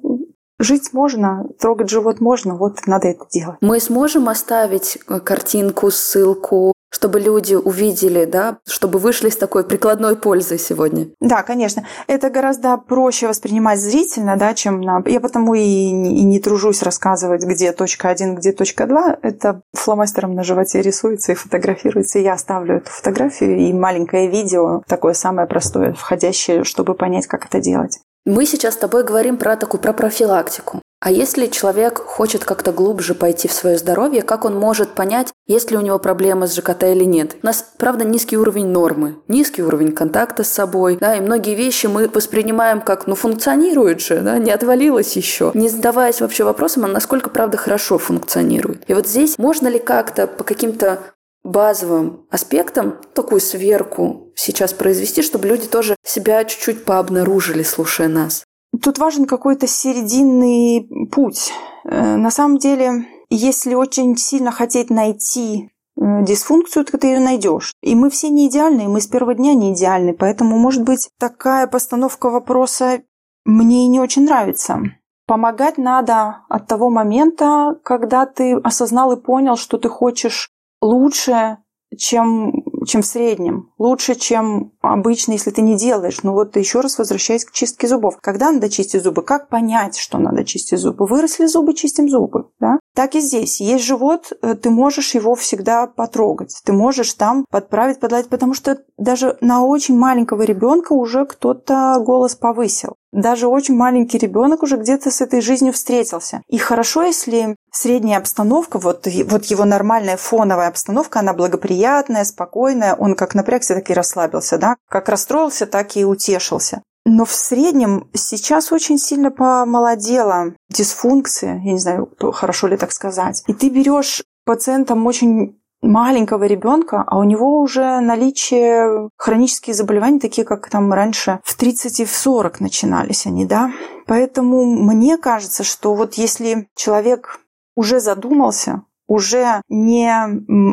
Жить можно, трогать живот можно, вот надо это делать. Мы сможем оставить картинку, ссылку чтобы люди увидели, да, чтобы вышли с такой прикладной пользой сегодня. Да, конечно. Это гораздо проще воспринимать зрительно, да, чем на... Я потому и, и не тружусь рассказывать, где точка один, где точка два. Это фломастером на животе рисуется и фотографируется. И я оставлю эту фотографию и маленькое видео, такое самое простое, входящее, чтобы понять, как это делать. Мы сейчас с тобой говорим про такую, про профилактику. А если человек хочет как-то глубже пойти в свое здоровье, как он может понять, есть ли у него проблемы с ЖКТ или нет? У нас, правда, низкий уровень нормы, низкий уровень контакта с собой, да, и многие вещи мы воспринимаем как, ну, функционирует же, да, не отвалилось еще, не задаваясь вообще вопросом, а насколько, правда, хорошо функционирует. И вот здесь можно ли как-то по каким-то базовым аспектам такую сверку сейчас произвести, чтобы люди тоже себя чуть-чуть пообнаружили, слушая нас? Тут важен какой-то серединный путь. Э, на самом деле, если очень сильно хотеть найти э, дисфункцию, то ты ее найдешь. И мы все не идеальны, мы с первого дня не идеальны, поэтому, может быть, такая постановка вопроса мне не очень нравится. Помогать надо от того момента, когда ты осознал и понял, что ты хочешь лучше, чем чем в среднем, лучше, чем обычно, если ты не делаешь. Ну вот еще раз возвращаясь к чистке зубов. Когда надо чистить зубы? Как понять, что надо чистить зубы? Выросли зубы, чистим зубы. Да? Так и здесь. Есть живот, э, ты можешь его всегда потрогать. Ты можешь там подправить, подать, потому что даже на очень маленького ребенка уже кто-то голос повысил. Даже очень маленький ребенок уже где-то с этой жизнью встретился. И хорошо, если средняя обстановка, вот, вот его нормальная фоновая обстановка, она благоприятная, спокойная, он как напрягся, так и расслабился, да, как расстроился, так и утешился. Но в среднем сейчас очень сильно помолодела дисфункция, я не знаю, хорошо ли так сказать. И ты берешь пациентам очень маленького ребенка, а у него уже наличие хронических заболеваний, такие как там раньше в 30 и в 40 начинались они, да. Поэтому мне кажется, что вот если человек уже задумался, уже не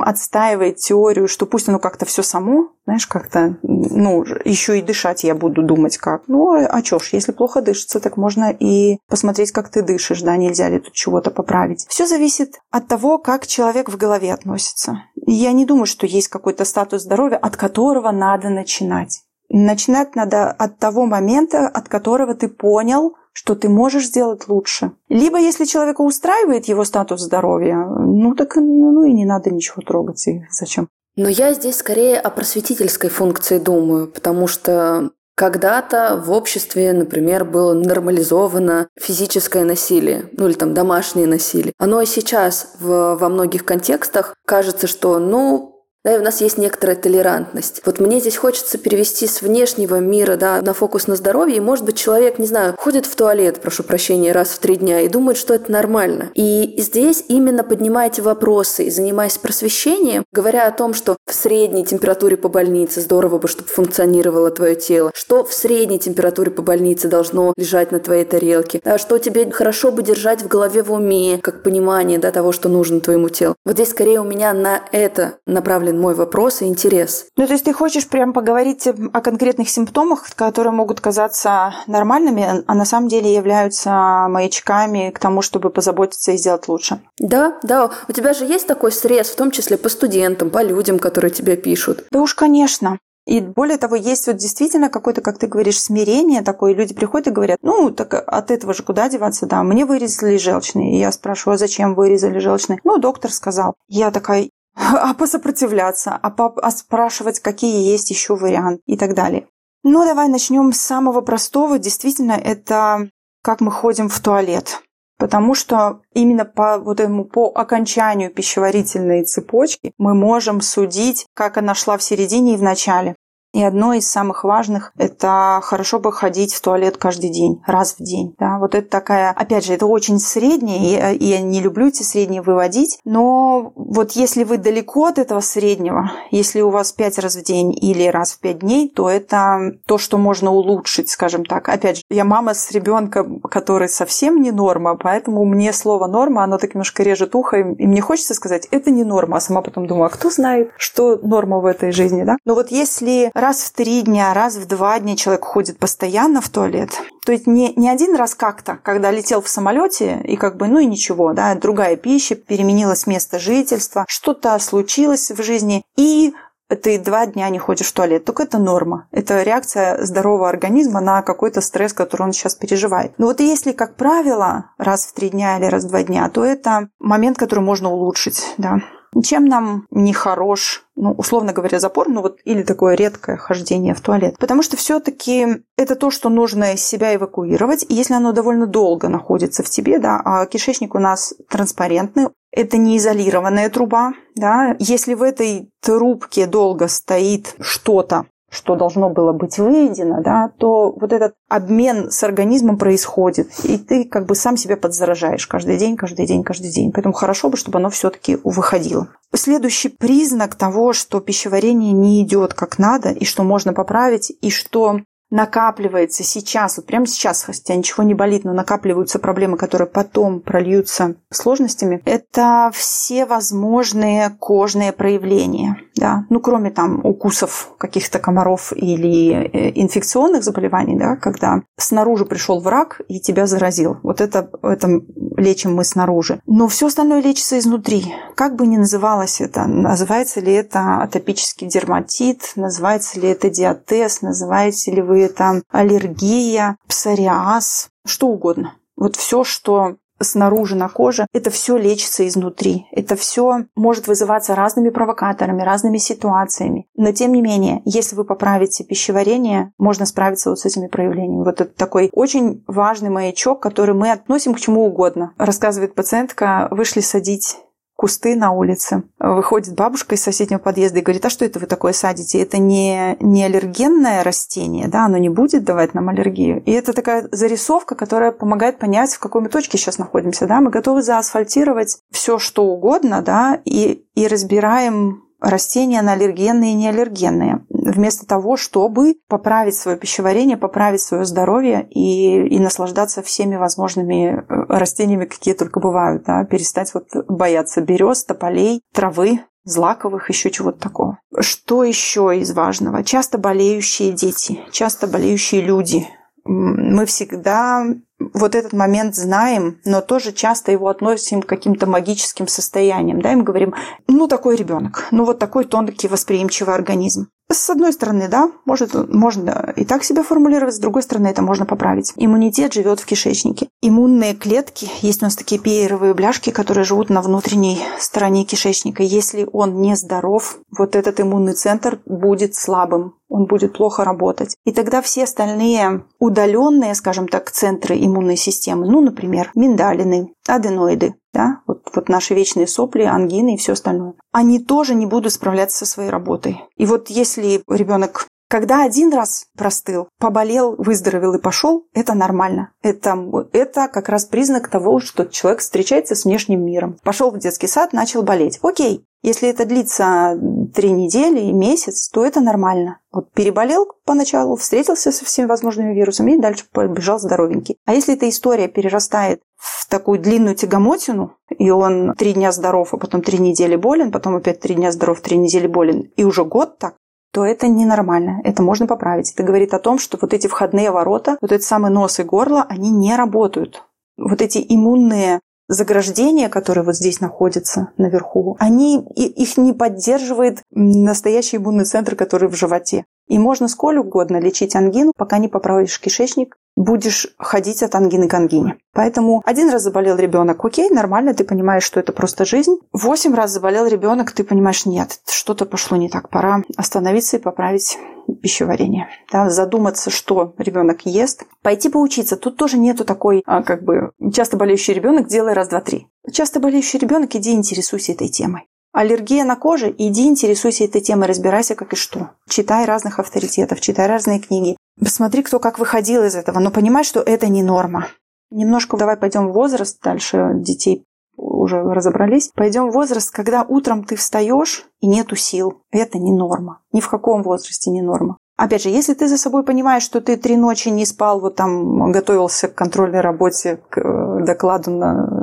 отстаивает теорию, что пусть оно как-то все само, знаешь, как-то, ну, еще и дышать я буду думать как. Ну, а чё ж, если плохо дышится, так можно и посмотреть, как ты дышишь, да, нельзя ли тут чего-то поправить. Все зависит от того, как человек в голове относится. Я не думаю, что есть какой-то статус здоровья, от которого надо начинать. Начинать надо от того момента, от которого ты понял, что ты можешь сделать лучше. Либо, если человека устраивает его статус здоровья, ну так ну и не надо ничего трогать. И зачем? Но я здесь скорее о просветительской функции думаю, потому что когда-то в обществе, например, было нормализовано физическое насилие, ну или там домашнее насилие. Оно и сейчас в, во многих контекстах кажется, что, ну, да, и у нас есть некоторая толерантность. Вот мне здесь хочется перевести с внешнего мира да, на фокус на здоровье, и, может быть, человек, не знаю, ходит в туалет, прошу прощения, раз в три дня и думает, что это нормально. И здесь именно поднимаете вопросы и занимаясь просвещением, говоря о том, что в средней температуре по больнице здорово бы, чтобы функционировало твое тело, что в средней температуре по больнице должно лежать на твоей тарелке, да, что тебе хорошо бы держать в голове в уме, как понимание да, того, что нужно твоему телу. Вот здесь скорее у меня на это направлен направлен мой вопрос и интерес. Ну, то есть ты хочешь прям поговорить о конкретных симптомах, которые могут казаться нормальными, а на самом деле являются маячками к тому, чтобы позаботиться и сделать лучше? Да, да. У тебя же есть такой срез, в том числе по студентам, по людям, которые тебе пишут. Да уж, конечно. И более того, есть вот действительно какое-то, как ты говоришь, смирение такое. Люди приходят и говорят, ну, так от этого же куда деваться, да, мне вырезали желчный. И я спрашиваю, а зачем вырезали желчный? Ну, доктор сказал. Я такая, а посопротивляться, а, по, а спрашивать, какие есть еще варианты и так далее. Ну, давай начнем с самого простого. Действительно, это как мы ходим в туалет. Потому что именно по вот этому по окончанию пищеварительной цепочки мы можем судить, как она шла в середине и в начале. И одно из самых важных – это хорошо бы ходить в туалет каждый день, раз в день. Да? Вот это такая, опять же, это очень среднее, и я не люблю эти средние выводить, но вот если вы далеко от этого среднего, если у вас пять раз в день или раз в пять дней, то это то, что можно улучшить, скажем так. Опять же, я мама с ребенком, который совсем не норма, поэтому мне слово норма, оно так немножко режет ухо, и мне хочется сказать, это не норма, а сама потом думаю, а кто знает, что норма в этой жизни, да? Но вот если раз в три дня, раз в два дня человек ходит постоянно в туалет. То есть не, не один раз как-то, когда летел в самолете, и как бы, ну и ничего, да, другая пища, переменилось место жительства, что-то случилось в жизни, и ты два дня не ходишь в туалет. Только это норма. Это реакция здорового организма на какой-то стресс, который он сейчас переживает. Но вот если, как правило, раз в три дня или раз в два дня, то это момент, который можно улучшить. Да. Чем нам не хорош, ну, условно говоря, запор, ну вот или такое редкое хождение в туалет? Потому что все-таки это то, что нужно из себя эвакуировать. И если оно довольно долго находится в тебе, да, а кишечник у нас транспарентный, это не изолированная труба, да. Если в этой трубке долго стоит что-то, что должно было быть выведено, да, то вот этот обмен с организмом происходит, и ты как бы сам себя подзаражаешь каждый день, каждый день, каждый день. Поэтому хорошо бы, чтобы оно все-таки выходило. Следующий признак того, что пищеварение не идет как надо, и что можно поправить, и что накапливается сейчас, вот прямо сейчас, хотя ничего не болит, но накапливаются проблемы, которые потом прольются сложностями, это все возможные кожные проявления. Да? Ну, кроме там укусов каких-то комаров или э, инфекционных заболеваний, да, когда снаружи пришел враг и тебя заразил. Вот это, это лечим мы снаружи. Но все остальное лечится изнутри. Как бы ни называлось это, называется ли это атопический дерматит, называется ли это диатез, называете ли вы это аллергия, псориаз, что угодно. Вот все, что снаружи на коже, это все лечится изнутри. Это все может вызываться разными провокаторами, разными ситуациями. Но тем не менее, если вы поправите пищеварение, можно справиться вот с этими проявлениями. Вот это такой очень важный маячок, который мы относим к чему угодно. Рассказывает пациентка, вышли садить кусты на улице. Выходит бабушка из соседнего подъезда и говорит, а что это вы такое садите? Это не, не аллергенное растение, да, оно не будет давать нам аллергию. И это такая зарисовка, которая помогает понять, в какой мы точке сейчас находимся, да. Мы готовы заасфальтировать все, что угодно, да, и, и разбираем растения на аллергенные и неаллергенные, вместо того, чтобы поправить свое пищеварение, поправить свое здоровье и, и наслаждаться всеми возможными э, растениями, какие только бывают, да, перестать вот бояться берез, тополей, травы, злаковых, еще чего-то такого. Что еще из важного? Часто болеющие дети, часто болеющие люди. Мы всегда вот этот момент знаем, но тоже часто его относим к каким-то магическим состояниям. Да, и мы говорим, ну, такой ребенок, ну, вот такой тонкий восприимчивый организм. С одной стороны, да, может, можно и так себя формулировать, с другой стороны, это можно поправить. Иммунитет живет в кишечнике. Иммунные клетки, есть у нас такие пееровые бляшки, которые живут на внутренней стороне кишечника. Если он не здоров, вот этот иммунный центр будет слабым, он будет плохо работать. И тогда все остальные удаленные, скажем так, центры иммунной системы, ну, например, миндалины, аденоиды, да, вот, вот наши вечные сопли, ангины и все остальное, они тоже не будут справляться со своей работой. И вот если ребенок когда один раз простыл, поболел, выздоровел и пошел, это нормально. Это, это как раз признак того, что человек встречается с внешним миром. Пошел в детский сад, начал болеть. Окей, если это длится три недели и месяц, то это нормально. Вот переболел поначалу, встретился со всеми возможными вирусами и дальше побежал здоровенький. А если эта история перерастает в такую длинную тягомотину, и он три дня здоров, а потом три недели болен, потом опять три дня здоров, три недели болен, и уже год так, то это ненормально. Это можно поправить. Это говорит о том, что вот эти входные ворота, вот этот самый нос и горло, они не работают. Вот эти иммунные заграждения, которые вот здесь находятся наверху, они, их не поддерживает настоящий иммунный центр, который в животе. И можно сколь угодно лечить ангину, пока не поправишь кишечник, будешь ходить от ангины к ангине. Поэтому один раз заболел ребенок, окей, нормально, ты понимаешь, что это просто жизнь. Восемь раз заболел ребенок, ты понимаешь, нет, что-то пошло не так, пора остановиться и поправить пищеварение. Да, задуматься, что ребенок ест. Пойти поучиться. Тут тоже нету такой, а, как бы, часто болеющий ребенок, делай раз, два, три. Часто болеющий ребенок, иди интересуйся этой темой. Аллергия на коже, иди интересуйся этой темой, разбирайся как и что. Читай разных авторитетов, читай разные книги. Посмотри, кто как выходил из этого, но понимай, что это не норма. Немножко давай пойдем в возраст, дальше детей уже разобрались. Пойдем в возраст, когда утром ты встаешь и нету сил. Это не норма. Ни в каком возрасте не норма. Опять же, если ты за собой понимаешь, что ты три ночи не спал, вот там готовился к контрольной работе, к э, докладу на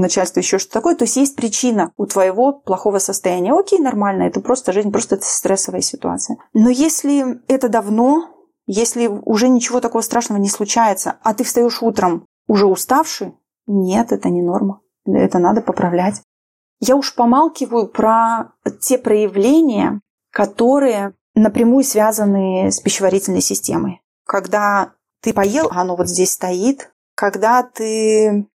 начальства еще что-то такое. То есть есть причина у твоего плохого состояния. Окей, нормально, это просто жизнь, просто это стрессовая ситуация. Но если это давно, если уже ничего такого страшного не случается, а ты встаешь утром уже уставший, нет, это не норма. Это надо поправлять. Я уж помалкиваю про те проявления, которые напрямую связаны с пищеварительной системой. Когда ты поел, оно вот здесь стоит. Когда ты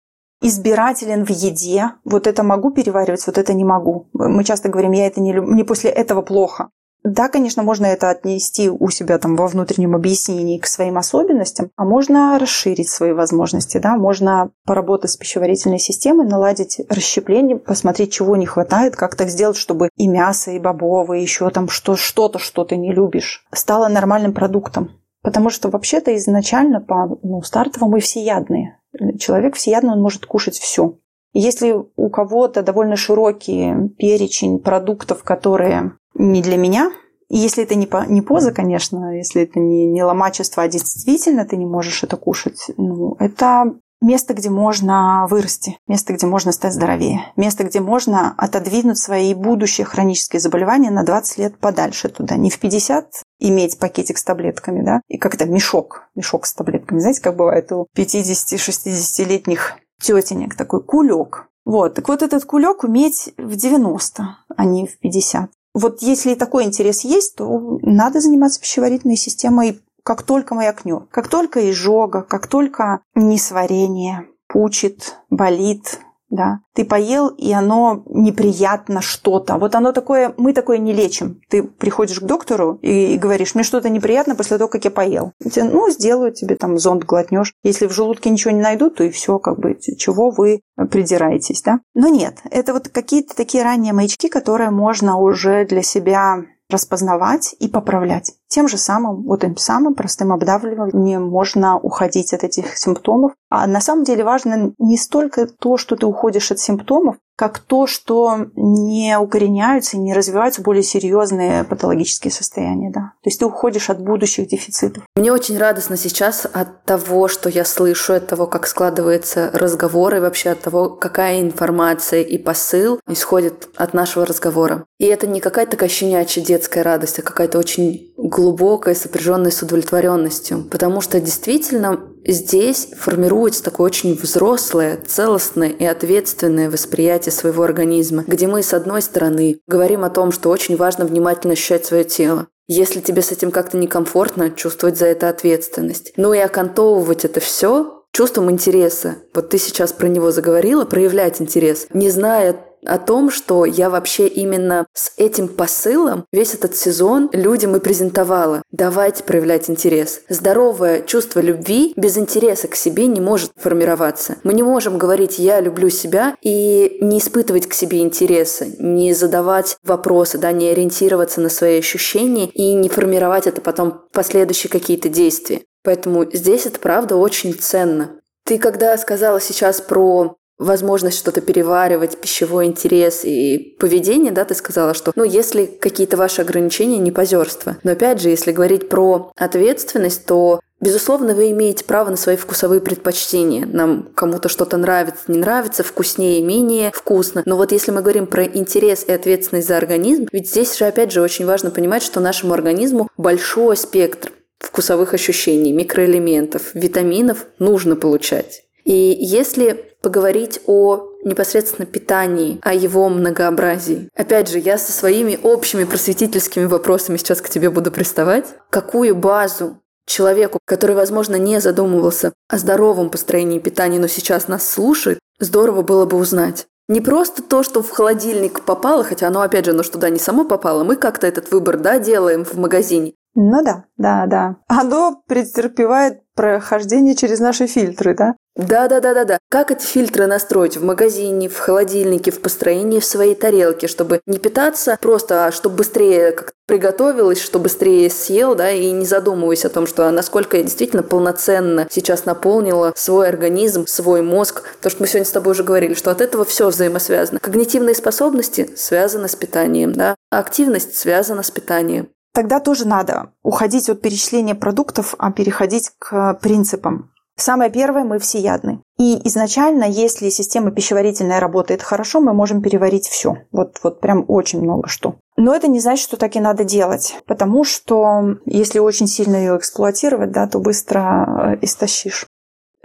избирателен в еде, вот это могу переваривать, вот это не могу. Мы часто говорим, я это не люблю, мне после этого плохо. Да, конечно, можно это отнести у себя там во внутреннем объяснении к своим особенностям, а можно расширить свои возможности, да, можно поработать с пищеварительной системой, наладить расщепление, посмотреть, чего не хватает, как так сделать, чтобы и мясо, и бобовые, еще там что, что-то, что ты не любишь, стало нормальным продуктом. Потому что вообще-то изначально по ну, стартовому мы всеядные. Человек всеядный, он может кушать все. Если у кого-то довольно широкий перечень продуктов, которые не для меня. И если это не, по, не поза, конечно, если это не, не ломачество, а действительно ты не можешь это кушать, ну, это место, где можно вырасти, место, где можно стать здоровее, место, где можно отодвинуть свои будущие хронические заболевания на 20 лет подальше туда. Не в 50 иметь пакетик с таблетками, да, и как-то мешок, мешок с таблетками. Знаете, как бывает у 50-60-летних тетенек такой кулек. Вот, так вот этот кулек уметь в 90, а не в 50 вот если такой интерес есть, то надо заниматься пищеварительной системой как только маякнет. Как только изжога, как только несварение, пучит, болит, да. Ты поел, и оно неприятно что-то. Вот оно такое, мы такое не лечим. Ты приходишь к доктору и, говоришь, мне что-то неприятно после того, как я поел. Ну, сделают тебе там зонд глотнешь. Если в желудке ничего не найдут, то и все, как бы, чего вы придираетесь, да. Но нет, это вот какие-то такие ранние маячки, которые можно уже для себя распознавать и поправлять. Тем же самым, вот этим самым простым обдавливанием можно уходить от этих симптомов. А на самом деле важно не столько то, что ты уходишь от симптомов, как то, что не укореняются и не развиваются более серьезные патологические состояния. Да. То есть ты уходишь от будущих дефицитов. Мне очень радостно сейчас от того, что я слышу, от того, как складывается разговор и вообще от того, какая информация и посыл исходит от нашего разговора. И это не какая-то такая щенячья детская радость, а какая-то очень глубокая, сопряженная с удовлетворенностью. Потому что действительно здесь формируется такое очень взрослое, целостное и ответственное восприятие своего организма, где мы, с одной стороны, говорим о том, что очень важно внимательно ощущать свое тело, если тебе с этим как-то некомфортно, чувствовать за это ответственность. Ну и окантовывать это все чувством интереса. Вот ты сейчас про него заговорила, проявлять интерес, не зная о том, что я вообще именно с этим посылом весь этот сезон людям и презентовала. Давайте проявлять интерес. Здоровое чувство любви без интереса к себе не может формироваться. Мы не можем говорить «я люблю себя» и не испытывать к себе интереса, не задавать вопросы, да, не ориентироваться на свои ощущения и не формировать это потом последующие какие-то действия. Поэтому здесь это правда очень ценно. Ты когда сказала сейчас про возможность что-то переваривать, пищевой интерес и поведение, да, ты сказала, что, ну, если какие-то ваши ограничения, не позерство. Но опять же, если говорить про ответственность, то Безусловно, вы имеете право на свои вкусовые предпочтения. Нам кому-то что-то нравится, не нравится, вкуснее, менее вкусно. Но вот если мы говорим про интерес и ответственность за организм, ведь здесь же опять же очень важно понимать, что нашему организму большой спектр вкусовых ощущений, микроэлементов, витаминов нужно получать. И если поговорить о непосредственно питании, о его многообразии. Опять же, я со своими общими просветительскими вопросами сейчас к тебе буду приставать. Какую базу человеку, который, возможно, не задумывался о здоровом построении питания, но сейчас нас слушает, здорово было бы узнать. Не просто то, что в холодильник попало, хотя оно, опять же, оно что туда не само попало, мы как-то этот выбор, да, делаем в магазине. Ну да, да, да. Оно претерпевает прохождение через наши фильтры, да? Да, да, да, да, да. Как эти фильтры настроить в магазине, в холодильнике, в построении в своей тарелке, чтобы не питаться просто, а чтобы быстрее как приготовилась, что быстрее съел, да, и не задумываясь о том, что насколько я действительно полноценно сейчас наполнила свой организм, свой мозг. То, что мы сегодня с тобой уже говорили, что от этого все взаимосвязано. Когнитивные способности связаны с питанием, да, активность связана с питанием тогда тоже надо уходить от перечисления продуктов, а переходить к принципам. Самое первое, мы всеядны. И изначально, если система пищеварительная работает хорошо, мы можем переварить все. Вот, вот прям очень много что. Но это не значит, что так и надо делать, потому что если очень сильно ее эксплуатировать, да, то быстро э, истощишь.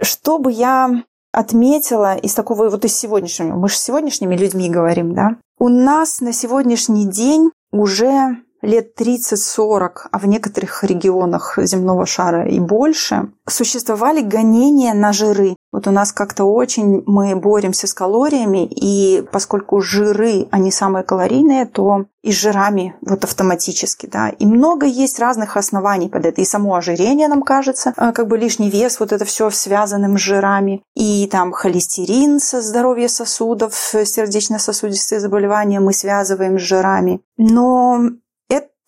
Что бы я отметила из такого вот из сегодняшнего, мы же с сегодняшними людьми говорим, да, у нас на сегодняшний день уже лет 30-40, а в некоторых регионах земного шара и больше, существовали гонения на жиры. Вот у нас как-то очень мы боремся с калориями, и поскольку жиры, они самые калорийные, то и жирами вот автоматически, да. И много есть разных оснований под это. И само ожирение, нам кажется, а, как бы лишний вес, вот это все связанным с жирами. И там холестерин, со здоровье сосудов, сердечно-сосудистые заболевания мы связываем с жирами. Но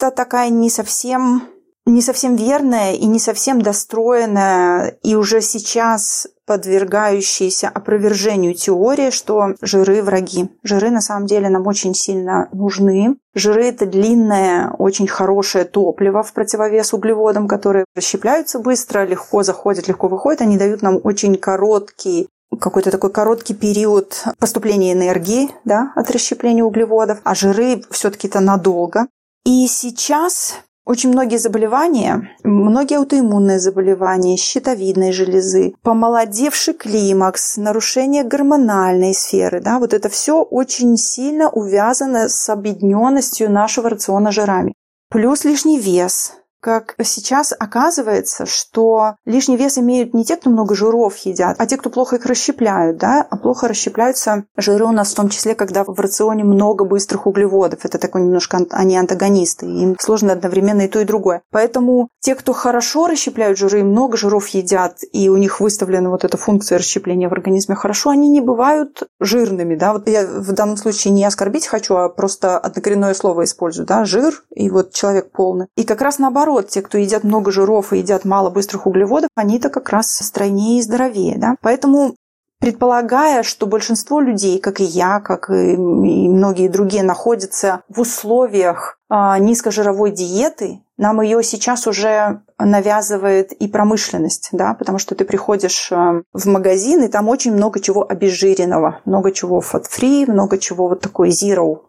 такая не совсем не совсем верная и не совсем достроенная и уже сейчас подвергающаяся опровержению теория, что жиры враги. Жиры на самом деле нам очень сильно нужны. Жиры – это длинное, очень хорошее топливо в противовес углеводам, которые расщепляются быстро, легко заходят, легко выходят. Они дают нам очень короткий какой-то такой короткий период поступления энергии да, от расщепления углеводов, а жиры все-таки это надолго. И сейчас очень многие заболевания, многие аутоиммунные заболевания, щитовидной железы, помолодевший климакс, нарушение гормональной сферы, да, вот это все очень сильно увязано с объединенностью нашего рациона жирами. Плюс лишний вес, как сейчас оказывается, что лишний вес имеют не те, кто много жиров едят, а те, кто плохо их расщепляют, да, а плохо расщепляются жиры у нас в том числе, когда в рационе много быстрых углеводов. Это такой немножко они антагонисты, им сложно одновременно и то, и другое. Поэтому те, кто хорошо расщепляют жиры и много жиров едят, и у них выставлена вот эта функция расщепления в организме хорошо, они не бывают жирными, да. Вот я в данном случае не оскорбить хочу, а просто однокоренное слово использую, да, жир, и вот человек полный. И как раз наоборот, наоборот, те, кто едят много жиров и едят мало быстрых углеводов, они-то как раз стройнее и здоровее. Да? Поэтому предполагая, что большинство людей, как и я, как и многие другие, находятся в условиях а, низкожировой диеты, нам ее сейчас уже навязывает и промышленность, да, потому что ты приходишь а, в магазин, и там очень много чего обезжиренного, много чего fat-free, много чего вот такой zero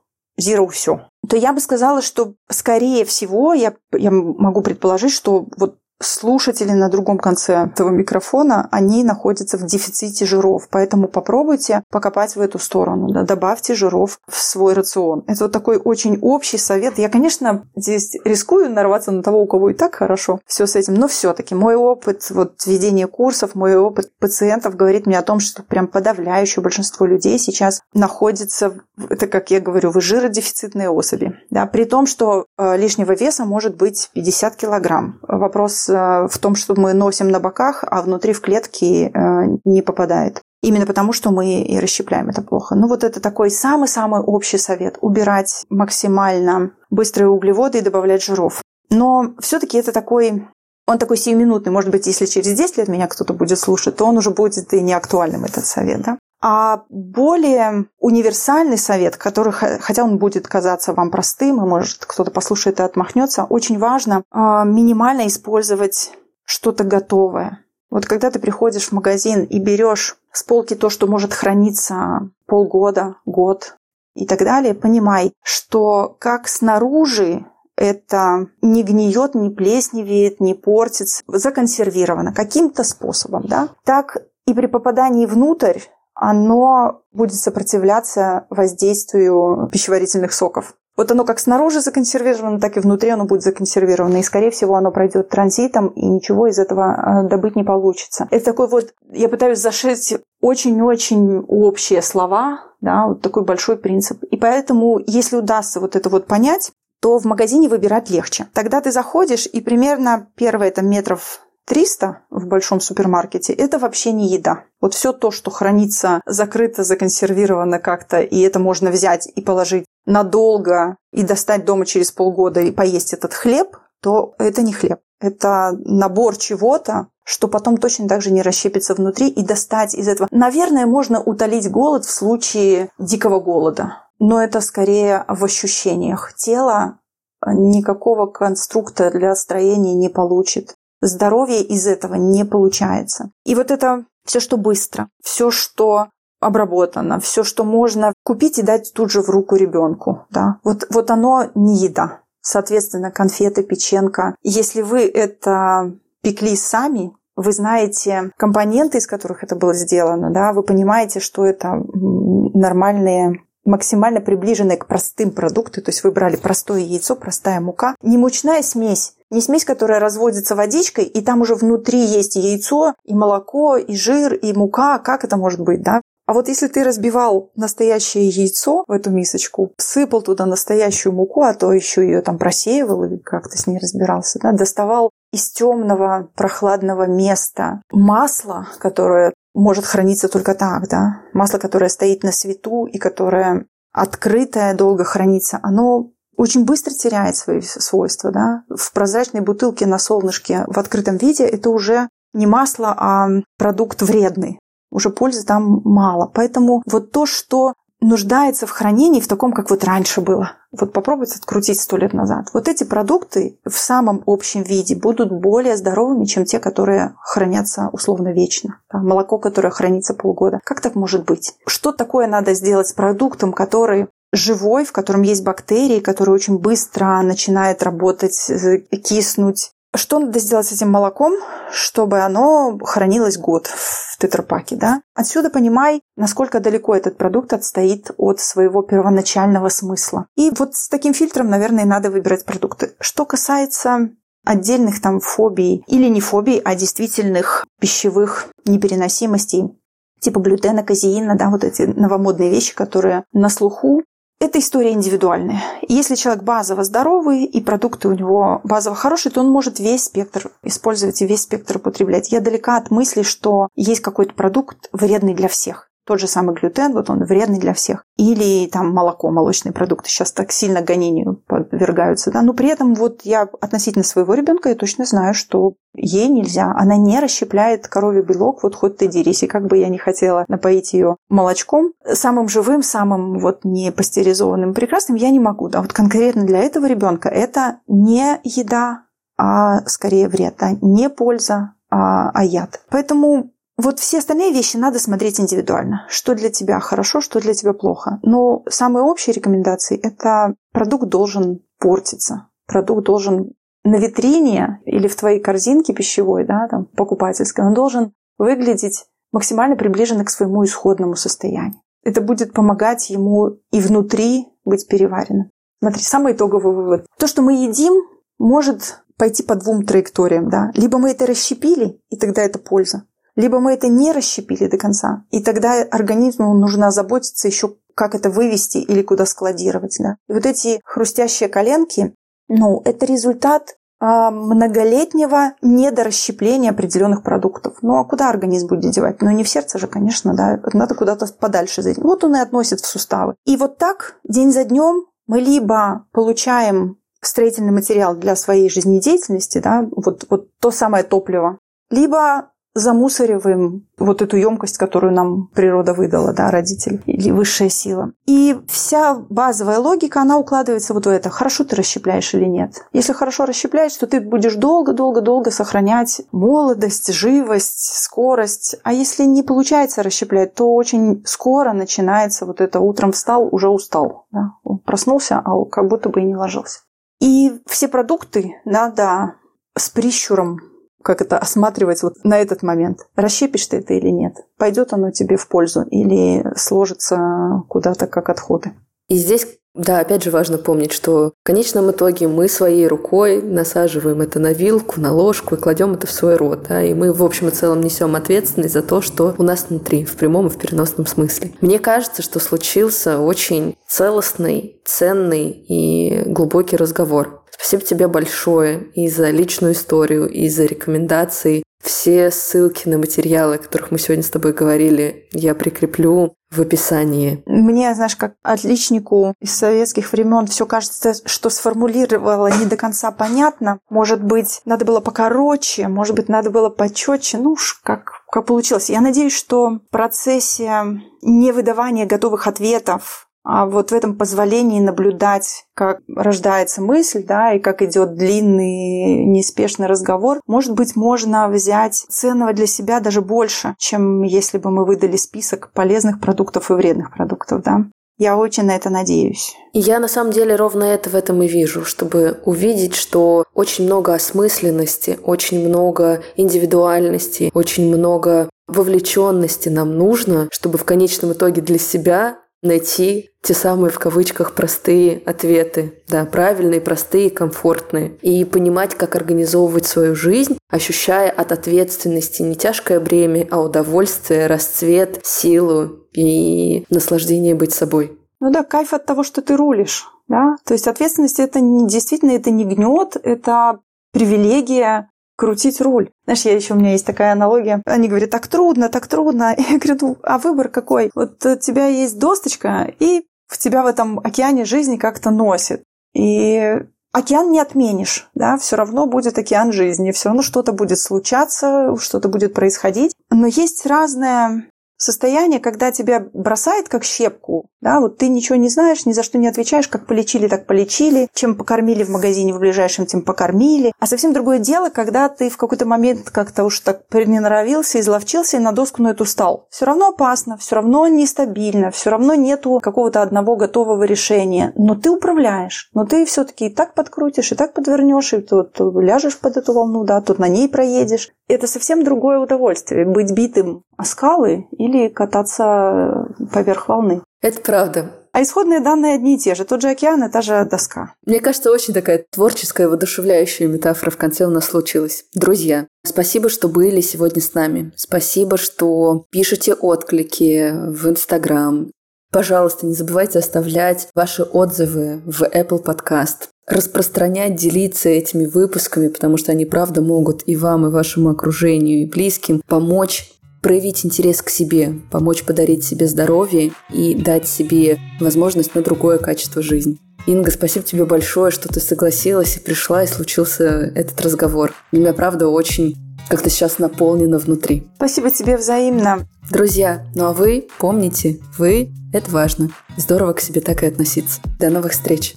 zero все, то я бы сказала, что скорее всего я, я могу предположить, что вот слушатели на другом конце этого микрофона, они находятся в дефиците жиров. Поэтому попробуйте покопать в эту сторону. Да, добавьте жиров в свой рацион. Это вот такой очень общий совет. Я, конечно, здесь рискую нарваться на того, у кого и так хорошо все с этим, но все-таки мой опыт вот ведения курсов, мой опыт пациентов говорит мне о том, что прям подавляющее большинство людей сейчас находится, это, как я говорю, в жиродефицитной особи. Да, при том, что э, лишнего веса может быть 50 килограмм. Вопрос в том, что мы носим на боках, а внутри в клетки э, не попадает. Именно потому, что мы и расщепляем это плохо. Ну вот это такой самый-самый общий совет. Убирать максимально быстрые углеводы и добавлять жиров. Но все-таки это такой он такой сиюминутный. Может быть, если через 10 лет меня кто-то будет слушать, то он уже будет и не актуальным, этот совет. Да? А более универсальный совет, который, хотя он будет казаться вам простым, и может кто-то послушает и отмахнется, очень важно а, минимально использовать что-то готовое. Вот когда ты приходишь в магазин и берешь с полки то, что может храниться полгода, год и так далее, понимай, что как снаружи это не гниет, не плесневеет, не портится, законсервировано каким-то способом, да, так и при попадании внутрь оно будет сопротивляться воздействию пищеварительных соков. Вот оно как снаружи законсервировано, так и внутри оно будет законсервировано. И, скорее всего, оно пройдет транзитом, и ничего из этого э, добыть не получится. Это такой вот, я пытаюсь зашить очень-очень общие слова, да, вот такой большой принцип. И поэтому, если удастся вот это вот понять, то в магазине выбирать легче. Тогда ты заходишь, и примерно первые там метров 300 в большом супермаркете – это вообще не еда. Вот все то, что хранится закрыто, законсервировано как-то, и это можно взять и положить надолго и достать дома через полгода и поесть этот хлеб, то это не хлеб. Это набор чего-то, что потом точно так же не расщепится внутри и достать из этого. Наверное, можно утолить голод в случае дикого голода, но это скорее в ощущениях. Тело никакого конструкта для строения не получит здоровье из этого не получается. И вот это все, что быстро, все, что обработано, все, что можно купить и дать тут же в руку ребенку. Да? Вот, вот оно не еда. Соответственно, конфеты, печенка. Если вы это пекли сами, вы знаете компоненты, из которых это было сделано, да, вы понимаете, что это нормальные максимально приближенные к простым продуктам, то есть вы брали простое яйцо, простая мука, не мучная смесь, не смесь, которая разводится водичкой, и там уже внутри есть яйцо, и молоко, и жир, и мука. Как это может быть, да? А вот если ты разбивал настоящее яйцо в эту мисочку, сыпал туда настоящую муку, а то еще ее там просеивал или как-то с ней разбирался, да, доставал из темного прохладного места масло, которое может храниться только так, да, масло, которое стоит на свету и которое открытое долго хранится, оно очень быстро теряет свои свойства. Да? В прозрачной бутылке на солнышке в открытом виде это уже не масло, а продукт вредный уже пользы там мало. Поэтому вот то, что нуждается в хранении в таком, как вот раньше было. Вот попробуйте открутить сто лет назад. Вот эти продукты в самом общем виде будут более здоровыми, чем те, которые хранятся условно вечно. Да, молоко, которое хранится полгода. Как так может быть? Что такое надо сделать с продуктом, который живой, в котором есть бактерии, который очень быстро начинает работать, э, киснуть, что надо сделать с этим молоком, чтобы оно хранилось год в тетрапаке, да? Отсюда понимай, насколько далеко этот продукт отстоит от своего первоначального смысла. И вот с таким фильтром, наверное, надо выбирать продукты. Что касается отдельных там фобий или не фобий, а действительных пищевых непереносимостей, типа глютена, казеина, да, вот эти новомодные вещи, которые на слуху, это история индивидуальная. Если человек базово здоровый и продукты у него базово хорошие, то он может весь спектр использовать и весь спектр употреблять. Я далека от мысли, что есть какой-то продукт вредный для всех. Тот же самый глютен, вот он вредный для всех. Или там молоко, молочные продукты сейчас так сильно гонению подвергаются. Да? Но при этом вот я относительно своего ребенка я точно знаю, что ей нельзя. Она не расщепляет коровий белок, вот хоть ты дерись. И как бы я не хотела напоить ее молочком, самым живым, самым вот не пастеризованным, прекрасным, я не могу. Да? Вот конкретно для этого ребенка это не еда, а скорее вред, да? не польза, а, а яд. Поэтому вот все остальные вещи надо смотреть индивидуально. Что для тебя хорошо, что для тебя плохо. Но самые общие рекомендации – это продукт должен портиться. Продукт должен на витрине или в твоей корзинке пищевой, да, там, покупательской, он должен выглядеть максимально приближенно к своему исходному состоянию. Это будет помогать ему и внутри быть переваренным. Смотри, самый итоговый вывод. То, что мы едим, может пойти по двум траекториям. Да? Либо мы это расщепили, и тогда это польза либо мы это не расщепили до конца, и тогда организму нужно заботиться еще, как это вывести или куда складировать. Да? И вот эти хрустящие коленки, ну, это результат а, многолетнего недорасщепления определенных продуктов. Ну а куда организм будет девать? Ну не в сердце же, конечно, да, надо куда-то подальше зайти. Вот он и относит в суставы. И вот так день за днем мы либо получаем строительный материал для своей жизнедеятельности, да, вот, вот то самое топливо, либо замусориваем вот эту емкость, которую нам природа выдала, да, родители или высшая сила. И вся базовая логика, она укладывается вот в это. Хорошо ты расщепляешь или нет. Если хорошо расщепляешь, то ты будешь долго-долго-долго сохранять молодость, живость, скорость. А если не получается расщеплять, то очень скоро начинается вот это утром встал, уже устал. Да? Проснулся, а как будто бы и не ложился. И все продукты надо с прищуром как это осматривать вот на этот момент. Расщепишь ты это или нет? Пойдет оно тебе в пользу или сложится куда-то как отходы? И здесь да, опять же важно помнить, что в конечном итоге мы своей рукой насаживаем это на вилку, на ложку и кладем это в свой рот. Да, и мы в общем и целом несем ответственность за то, что у нас внутри, в прямом и в переносном смысле. Мне кажется, что случился очень целостный, ценный и глубокий разговор Спасибо тебе большое и за личную историю, и за рекомендации. Все ссылки на материалы, о которых мы сегодня с тобой говорили, я прикреплю в описании. Мне, знаешь, как отличнику из советских времен все кажется, что сформулировала не до конца понятно. Может быть, надо было покороче, может быть, надо было почетче. Ну уж как, как получилось. Я надеюсь, что в процессе невыдавания готовых ответов А вот в этом позволении наблюдать, как рождается мысль, да, и как идет длинный, неспешный разговор, может быть, можно взять ценного для себя даже больше, чем если бы мы выдали список полезных продуктов и вредных продуктов, да. Я очень на это надеюсь. Я на самом деле ровно это в этом и вижу, чтобы увидеть, что очень много осмысленности, очень много индивидуальности, очень много вовлеченности нам нужно, чтобы в конечном итоге для себя найти те самые в кавычках простые ответы, да, правильные, простые, комфортные, и понимать, как организовывать свою жизнь, ощущая от ответственности не тяжкое бремя, а удовольствие, расцвет, силу и наслаждение быть собой. Ну да, кайф от того, что ты рулишь. Да? То есть ответственность это не, действительно это не гнет, это привилегия, крутить руль. Знаешь, я еще у меня есть такая аналогия. Они говорят, так трудно, так трудно. Я говорю, ну, а выбор какой? Вот у тебя есть досточка, и в тебя в этом океане жизни как-то носит. И океан не отменишь, да, все равно будет океан жизни, все равно что-то будет случаться, что-то будет происходить. Но есть разная состояние, когда тебя бросает как щепку, да, вот ты ничего не знаешь, ни за что не отвечаешь, как полечили, так полечили, чем покормили в магазине в ближайшем, тем покормили. А совсем другое дело, когда ты в какой-то момент как-то уж так приноровился, изловчился и на доску на эту стал. Все равно опасно, все равно нестабильно, все равно нету какого-то одного готового решения, но ты управляешь, но ты все-таки и так подкрутишь, и так подвернешь, и тут ляжешь под эту волну, да, тут на ней проедешь. Это совсем другое удовольствие, быть битым скалы или кататься поверх волны. Это правда. А исходные данные одни и те же. Тот же океан и та же доска. Мне кажется, очень такая творческая, воодушевляющая метафора в конце у нас случилась. Друзья, спасибо, что были сегодня с нами. Спасибо, что пишете отклики в Инстаграм. Пожалуйста, не забывайте оставлять ваши отзывы в Apple Podcast распространять, делиться этими выпусками, потому что они правда могут и вам, и вашему окружению, и близким помочь проявить интерес к себе, помочь подарить себе здоровье и дать себе возможность на другое качество жизни. Инга, спасибо тебе большое, что ты согласилась и пришла, и случился этот разговор. Меня, правда, очень как-то сейчас наполнено внутри. Спасибо тебе взаимно. Друзья, ну а вы помните, вы – это важно. Здорово к себе так и относиться. До новых встреч.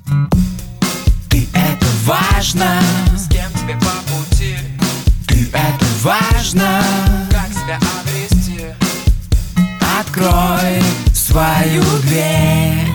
Ты это важно, с кем тебе по пути. Ты это важно, открой свою дверь.